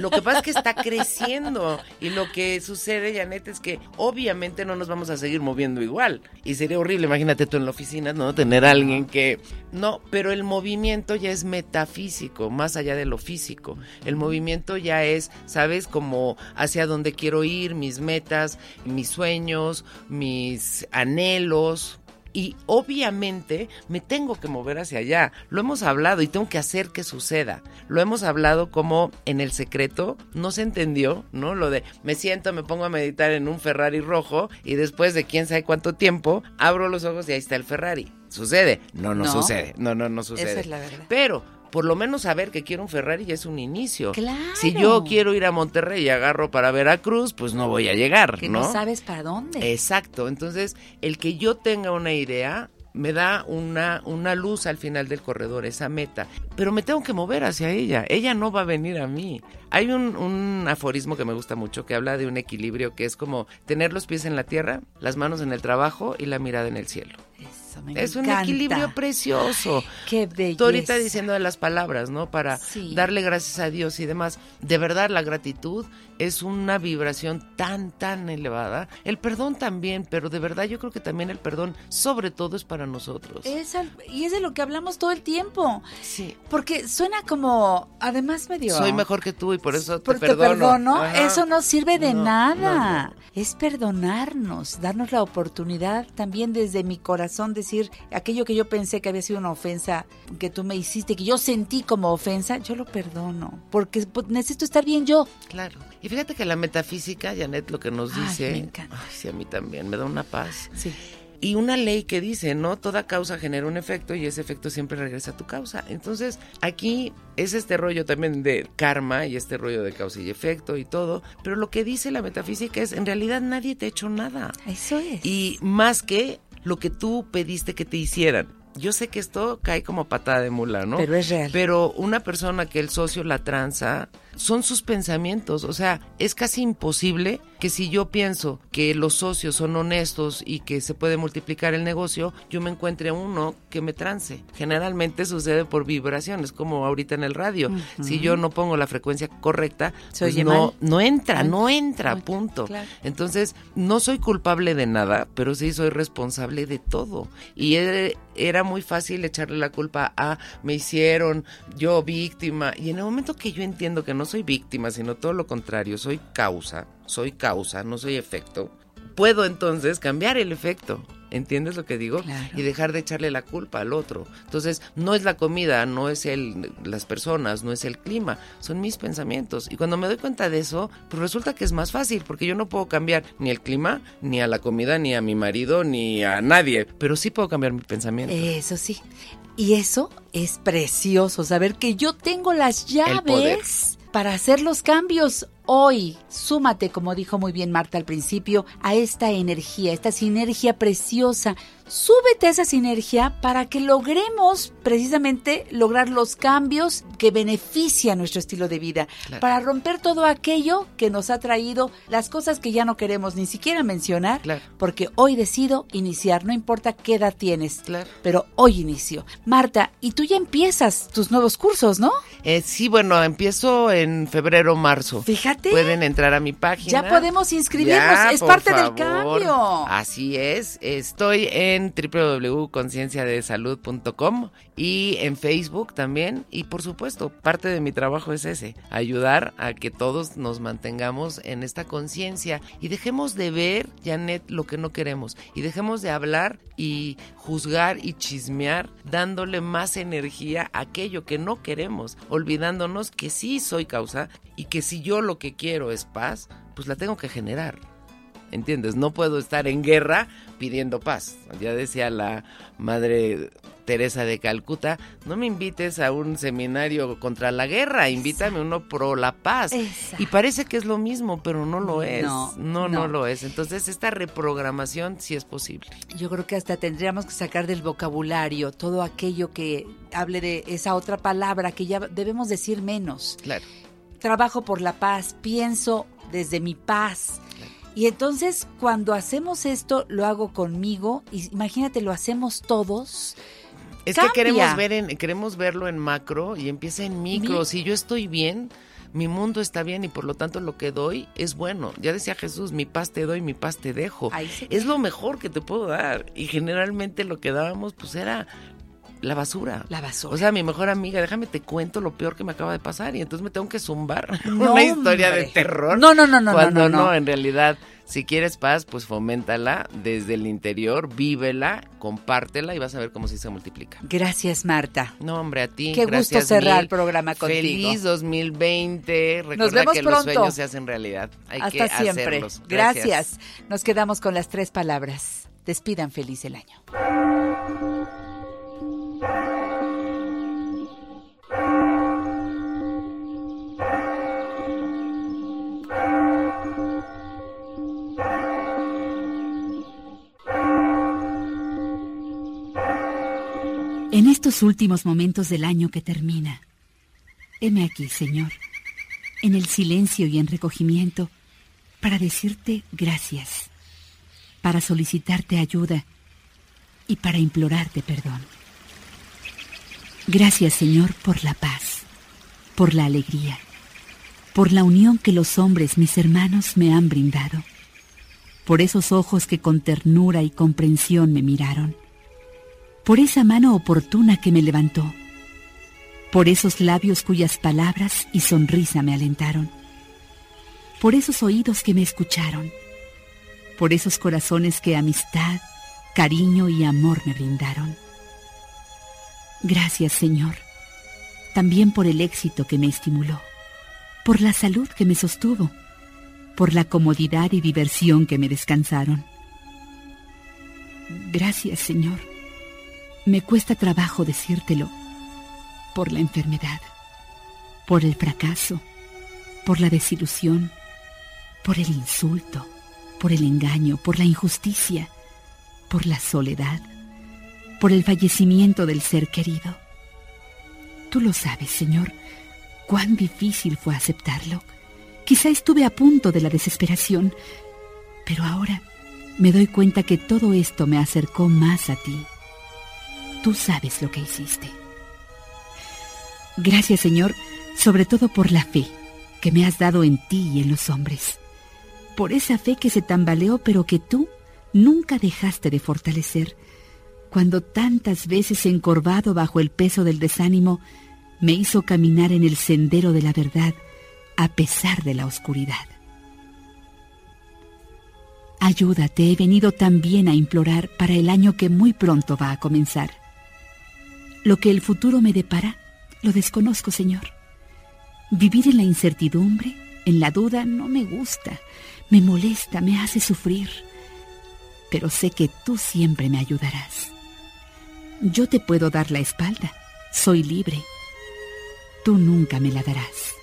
Lo que pasa es que está creciendo y lo que sucede, Janet, es que obviamente no nos vamos a seguir moviendo igual. Y sería horrible, imagínate tú en la oficina, ¿no? Tener a alguien que... No, pero el movimiento ya es metafísico, más allá de lo físico. El movimiento ya es, ¿sabes? Como hacia dónde quiero ir, mis metas, mis sueños, mis anhelos, y obviamente me tengo que mover hacia allá. Lo hemos hablado y tengo que hacer que suceda. Lo hemos hablado como en el secreto no se entendió, ¿no? Lo de me siento, me pongo a meditar en un Ferrari rojo y después de quién sabe cuánto tiempo abro los ojos y ahí está el Ferrari. ¿Sucede? No, no, No. sucede. No, no, no sucede. Esa es la verdad. Pero por lo menos saber que quiero un Ferrari ya es un inicio. Claro. Si yo quiero ir a Monterrey y agarro para Veracruz, pues no voy a llegar, Que ¿no? no sabes para dónde. Exacto, entonces el que yo tenga una idea me da una, una luz al final del corredor, esa meta, pero me tengo que mover hacia ella, ella no va a venir a mí. Hay un, un aforismo que me gusta mucho que habla de un equilibrio que es como tener los pies en la tierra, las manos en el trabajo y la mirada en el cielo. Me Es un equilibrio precioso. Qué belleza. Tú ahorita diciendo de las palabras, ¿no? Para Sí. darle gracias a Dios y demás. De verdad, la gratitud es una vibración tan, tan elevada. El perdón también, pero de verdad yo creo que también el perdón, sobre todo, es para nosotros. Es al- y es de lo que hablamos todo el tiempo. Sí. Porque suena como, además medio... Soy mejor que tú y por eso te Porque perdono. perdono, Ajá. eso no sirve de No, nada. no, Es perdonarnos, darnos la oportunidad también desde mi corazón decir aquello que yo pensé que había sido una ofensa que tú me hiciste, que yo sentí como ofensa, yo lo perdono, porque pues, necesito estar bien yo. Claro. Y fíjate que la metafísica, Janet, lo que nos Ay, dice. me encanta. Ay, sí, a mí también, me da una paz. Sí. Y una ley que dice, ¿no? Toda causa genera un efecto y ese efecto siempre regresa a tu causa. Entonces, aquí es este rollo también de karma y este rollo de causa y efecto y todo. Pero lo que dice la metafísica es, en realidad nadie te ha hecho nada. Eso es. Y más que lo que tú pediste que te hicieran. Yo sé que esto cae como patada de mula, ¿no? Pero es real. Pero una persona que el socio la tranza, son sus pensamientos. O sea, es casi imposible que si yo pienso que los socios son honestos y que se puede multiplicar el negocio, yo me encuentre uno que me trance. Generalmente sucede por vibraciones, como ahorita en el radio. Ujú. Si yo no pongo la frecuencia correcta, pues no, no entra, no entra, punto. claro. Entonces, no soy culpable de nada, pero sí soy responsable de todo. Y era muy fácil echarle la culpa a me hicieron, yo víctima. Y en el momento que yo entiendo que no soy víctima, sino todo lo contrario, soy causa, soy causa, no soy efecto, puedo entonces cambiar el efecto. ¿Entiendes lo que digo? Y dejar de echarle la culpa al otro. Entonces, no es la comida, no es el, las personas, no es el clima, son mis pensamientos. Y cuando me doy cuenta de eso, pues resulta que es más fácil, porque yo no puedo cambiar ni el clima, ni a la comida, ni a mi marido, ni a nadie. Pero sí puedo cambiar mi pensamiento. Eso sí. Y eso es precioso, saber que yo tengo las llaves para hacer los cambios hoy. Súmate, como dijo muy bien Marta al principio, a esta energía, esta sinergia preciosa. Súbete a esa sinergia para que logremos precisamente lograr los cambios que benefician nuestro estilo de vida, Claro. para romper todo aquello que nos ha traído las cosas que ya no queremos ni siquiera mencionar, porque hoy decido iniciar, no importa qué edad tienes, pero hoy inicio. Marta, y tú ya empiezas tus nuevos cursos, ¿no? Eh, sí, bueno, empiezo en febrero, marzo. Fíjate Fíjate. Pueden entrar a mi página. Ya podemos inscribirnos, Ya, es parte del cambio. Así es, estoy en www.concienciadesalud.com y en Facebook también. Y por supuesto, parte de mi trabajo es ese, ayudar a que todos nos mantengamos en esta conciencia y dejemos de ver, Janet, lo que no queremos. Y dejemos de hablar y juzgar y chismear, dándole más energía a aquello que no queremos, olvidándonos que sí soy causa y que si yo lo que quiero es paz, pues la tengo que generar. ¿Entiendes? No puedo estar en guerra pidiendo paz. Ya decía la madre Teresa de Calcuta, no me invites a un seminario contra la guerra, invítame uno pro la paz. Exacto. Y parece que es lo mismo, pero no lo es. No, no, no, no. lo es. Entonces esta reprogramación sí es posible. Yo creo que hasta tendríamos que sacar del vocabulario todo aquello que hable de esa otra palabra que ya debemos decir menos. Claro. Trabajo por la paz, pienso desde mi paz. Y entonces cuando hacemos esto, lo hago conmigo. Y imagínate, lo hacemos todos. Es Cambia. que queremos ver en, queremos verlo en macro y empieza en micro. Mi- Si yo estoy bien, mi mundo está bien y por lo tanto lo que doy es bueno. Ya decía Jesús, mi paz te doy, mi paz te dejo. Es lo mejor que te puedo dar. Y generalmente lo que dábamos pues era la basura. La basura. O sea, mi mejor amiga, déjame te cuento lo peor que me acaba de pasar y entonces me tengo que zumbar No, una historia de terror. No, no, no, no, Cuando no, no, no. en realidad, si quieres paz, pues foméntala desde el interior, vívela, compártela y vas a ver cómo sí se multiplica. Gracias, Marta. No, hombre, a ti. Qué gusto gracias cerrar mil. el programa contigo. Feliz 2020. Recuerda vemos que pronto. los sueños se hacen realidad. Hay Hasta que siempre. hacerlos. Gracias. Nos quedamos con las tres palabras. Despidan feliz el año. Últimos momentos del año que termina, heme aquí, Señor, en el silencio y en recogimiento, para decirte gracias, para solicitarte ayuda y para implorarte perdón. Gracias, Señor, por la paz, por la alegría, por la unión que los hombres, mis hermanos, me han brindado, por esos ojos que con ternura y comprensión me miraron por esa mano oportuna que me levantó, por esos labios cuyas palabras y sonrisa me alentaron, por esos oídos que me escucharon, por esos corazones que amistad, cariño y amor me brindaron. Gracias, Señor, también por el éxito que me estimuló, por la salud que me sostuvo, por la comodidad y diversión que me descansaron. Gracias, Señor me cuesta trabajo decírtelo por la enfermedad, por el fracaso, por la desilusión, por el insulto, por el engaño, por la injusticia, por la soledad, por el fallecimiento del ser querido. Tú lo sabes, Señor, cuán difícil fue aceptarlo. Quizá estuve a punto de la desesperación, pero ahora me doy cuenta que todo esto me acercó más a ti. Tú sabes lo que hiciste. Gracias, Señor, sobre todo por la fe que me has dado en ti y en los hombres. Por esa fe que se tambaleó, pero que tú nunca dejaste de fortalecer, cuando tantas veces encorvado bajo el peso del desánimo, me hizo caminar en el sendero de la verdad a pesar de la oscuridad. Ayúdate, he venido también a implorar para el año que muy pronto va a comenzar. Lo que el futuro me depara, lo desconozco, Señor. Vivir en la incertidumbre, en la duda, no me gusta, me molesta, me hace sufrir. Pero sé que tú siempre me ayudarás. Yo te puedo dar la espalda, soy libre. Tú nunca me la darás,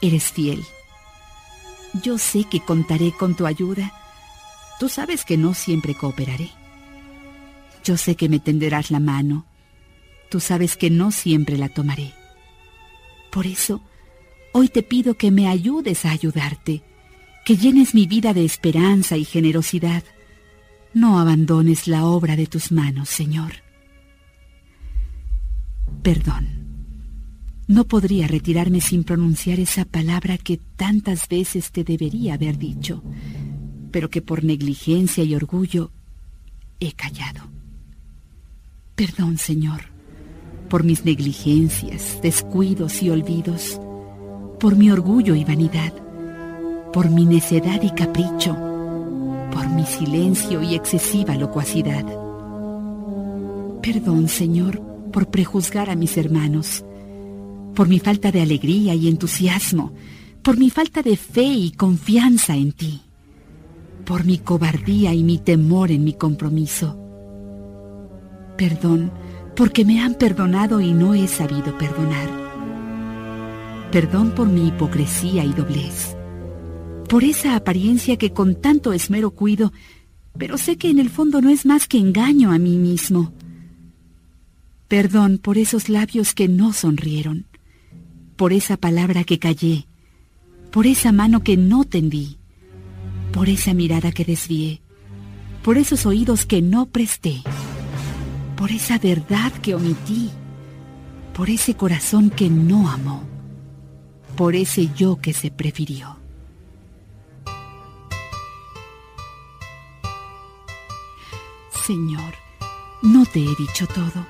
eres fiel. Yo sé que contaré con tu ayuda. Tú sabes que no siempre cooperaré. Yo sé que me tenderás la mano. Tú sabes que no siempre la tomaré. Por eso, hoy te pido que me ayudes a ayudarte, que llenes mi vida de esperanza y generosidad. No abandones la obra de tus manos, Señor. Perdón. No podría retirarme sin pronunciar esa palabra que tantas veces te debería haber dicho, pero que por negligencia y orgullo he callado. Perdón, Señor, por mis negligencias, descuidos y olvidos, por mi orgullo y vanidad, por mi necedad y capricho, por mi silencio y excesiva locuacidad. Perdón, Señor, por prejuzgar a mis hermanos, por mi falta de alegría y entusiasmo, por mi falta de fe y confianza en ti, por mi cobardía y mi temor en mi compromiso. Perdón, porque me han perdonado y no he sabido perdonar. Perdón por mi hipocresía y doblez, por esa apariencia que con tanto esmero cuido, pero sé que en el fondo no es más que engaño a mí mismo. Perdón por esos labios que no sonrieron, por esa palabra que callé, por esa mano que no tendí, por esa mirada que desvié, por esos oídos que no presté, por esa verdad que omití, por ese corazón que no amó, por ese yo que se prefirió. Señor, no te he dicho todo.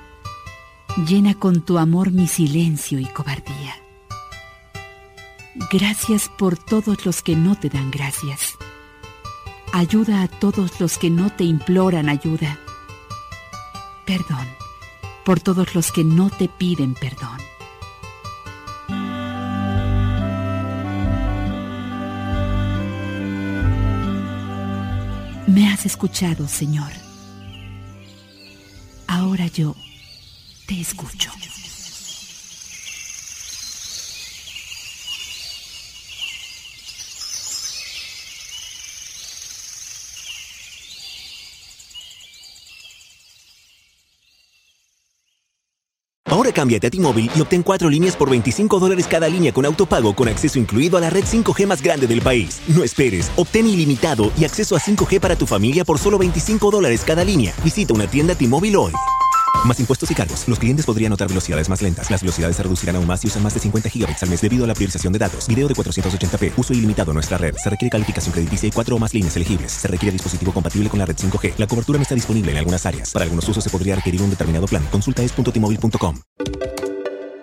Llena con tu amor mi silencio y cobardía. Gracias por todos los que no te dan gracias. Ayuda a todos los que no te imploran ayuda. Perdón por todos los que no te piden perdón. Me has escuchado, Señor. Ahora yo te escucho. Ahora cámbiate a T-Mobile y obtén cuatro líneas por 25 dólares cada línea con autopago con acceso incluido a la red 5G más grande del país. No esperes, obtén ilimitado y acceso a 5G para tu familia por solo 25 dólares cada línea. Visita una tienda T-Mobile hoy. Más impuestos y cargos. Los clientes podrían notar velocidades más lentas. Las velocidades se reducirán aún más si usan más de 50 gigabytes al mes debido a la priorización de datos. Video de 480p. Uso ilimitado en nuestra red. Se requiere calificación crediticia y cuatro o más líneas elegibles. Se requiere dispositivo compatible con la red 5G. La cobertura no está disponible en algunas áreas. Para algunos usos se podría requerir un determinado plan. Consulta es.tmobile.com.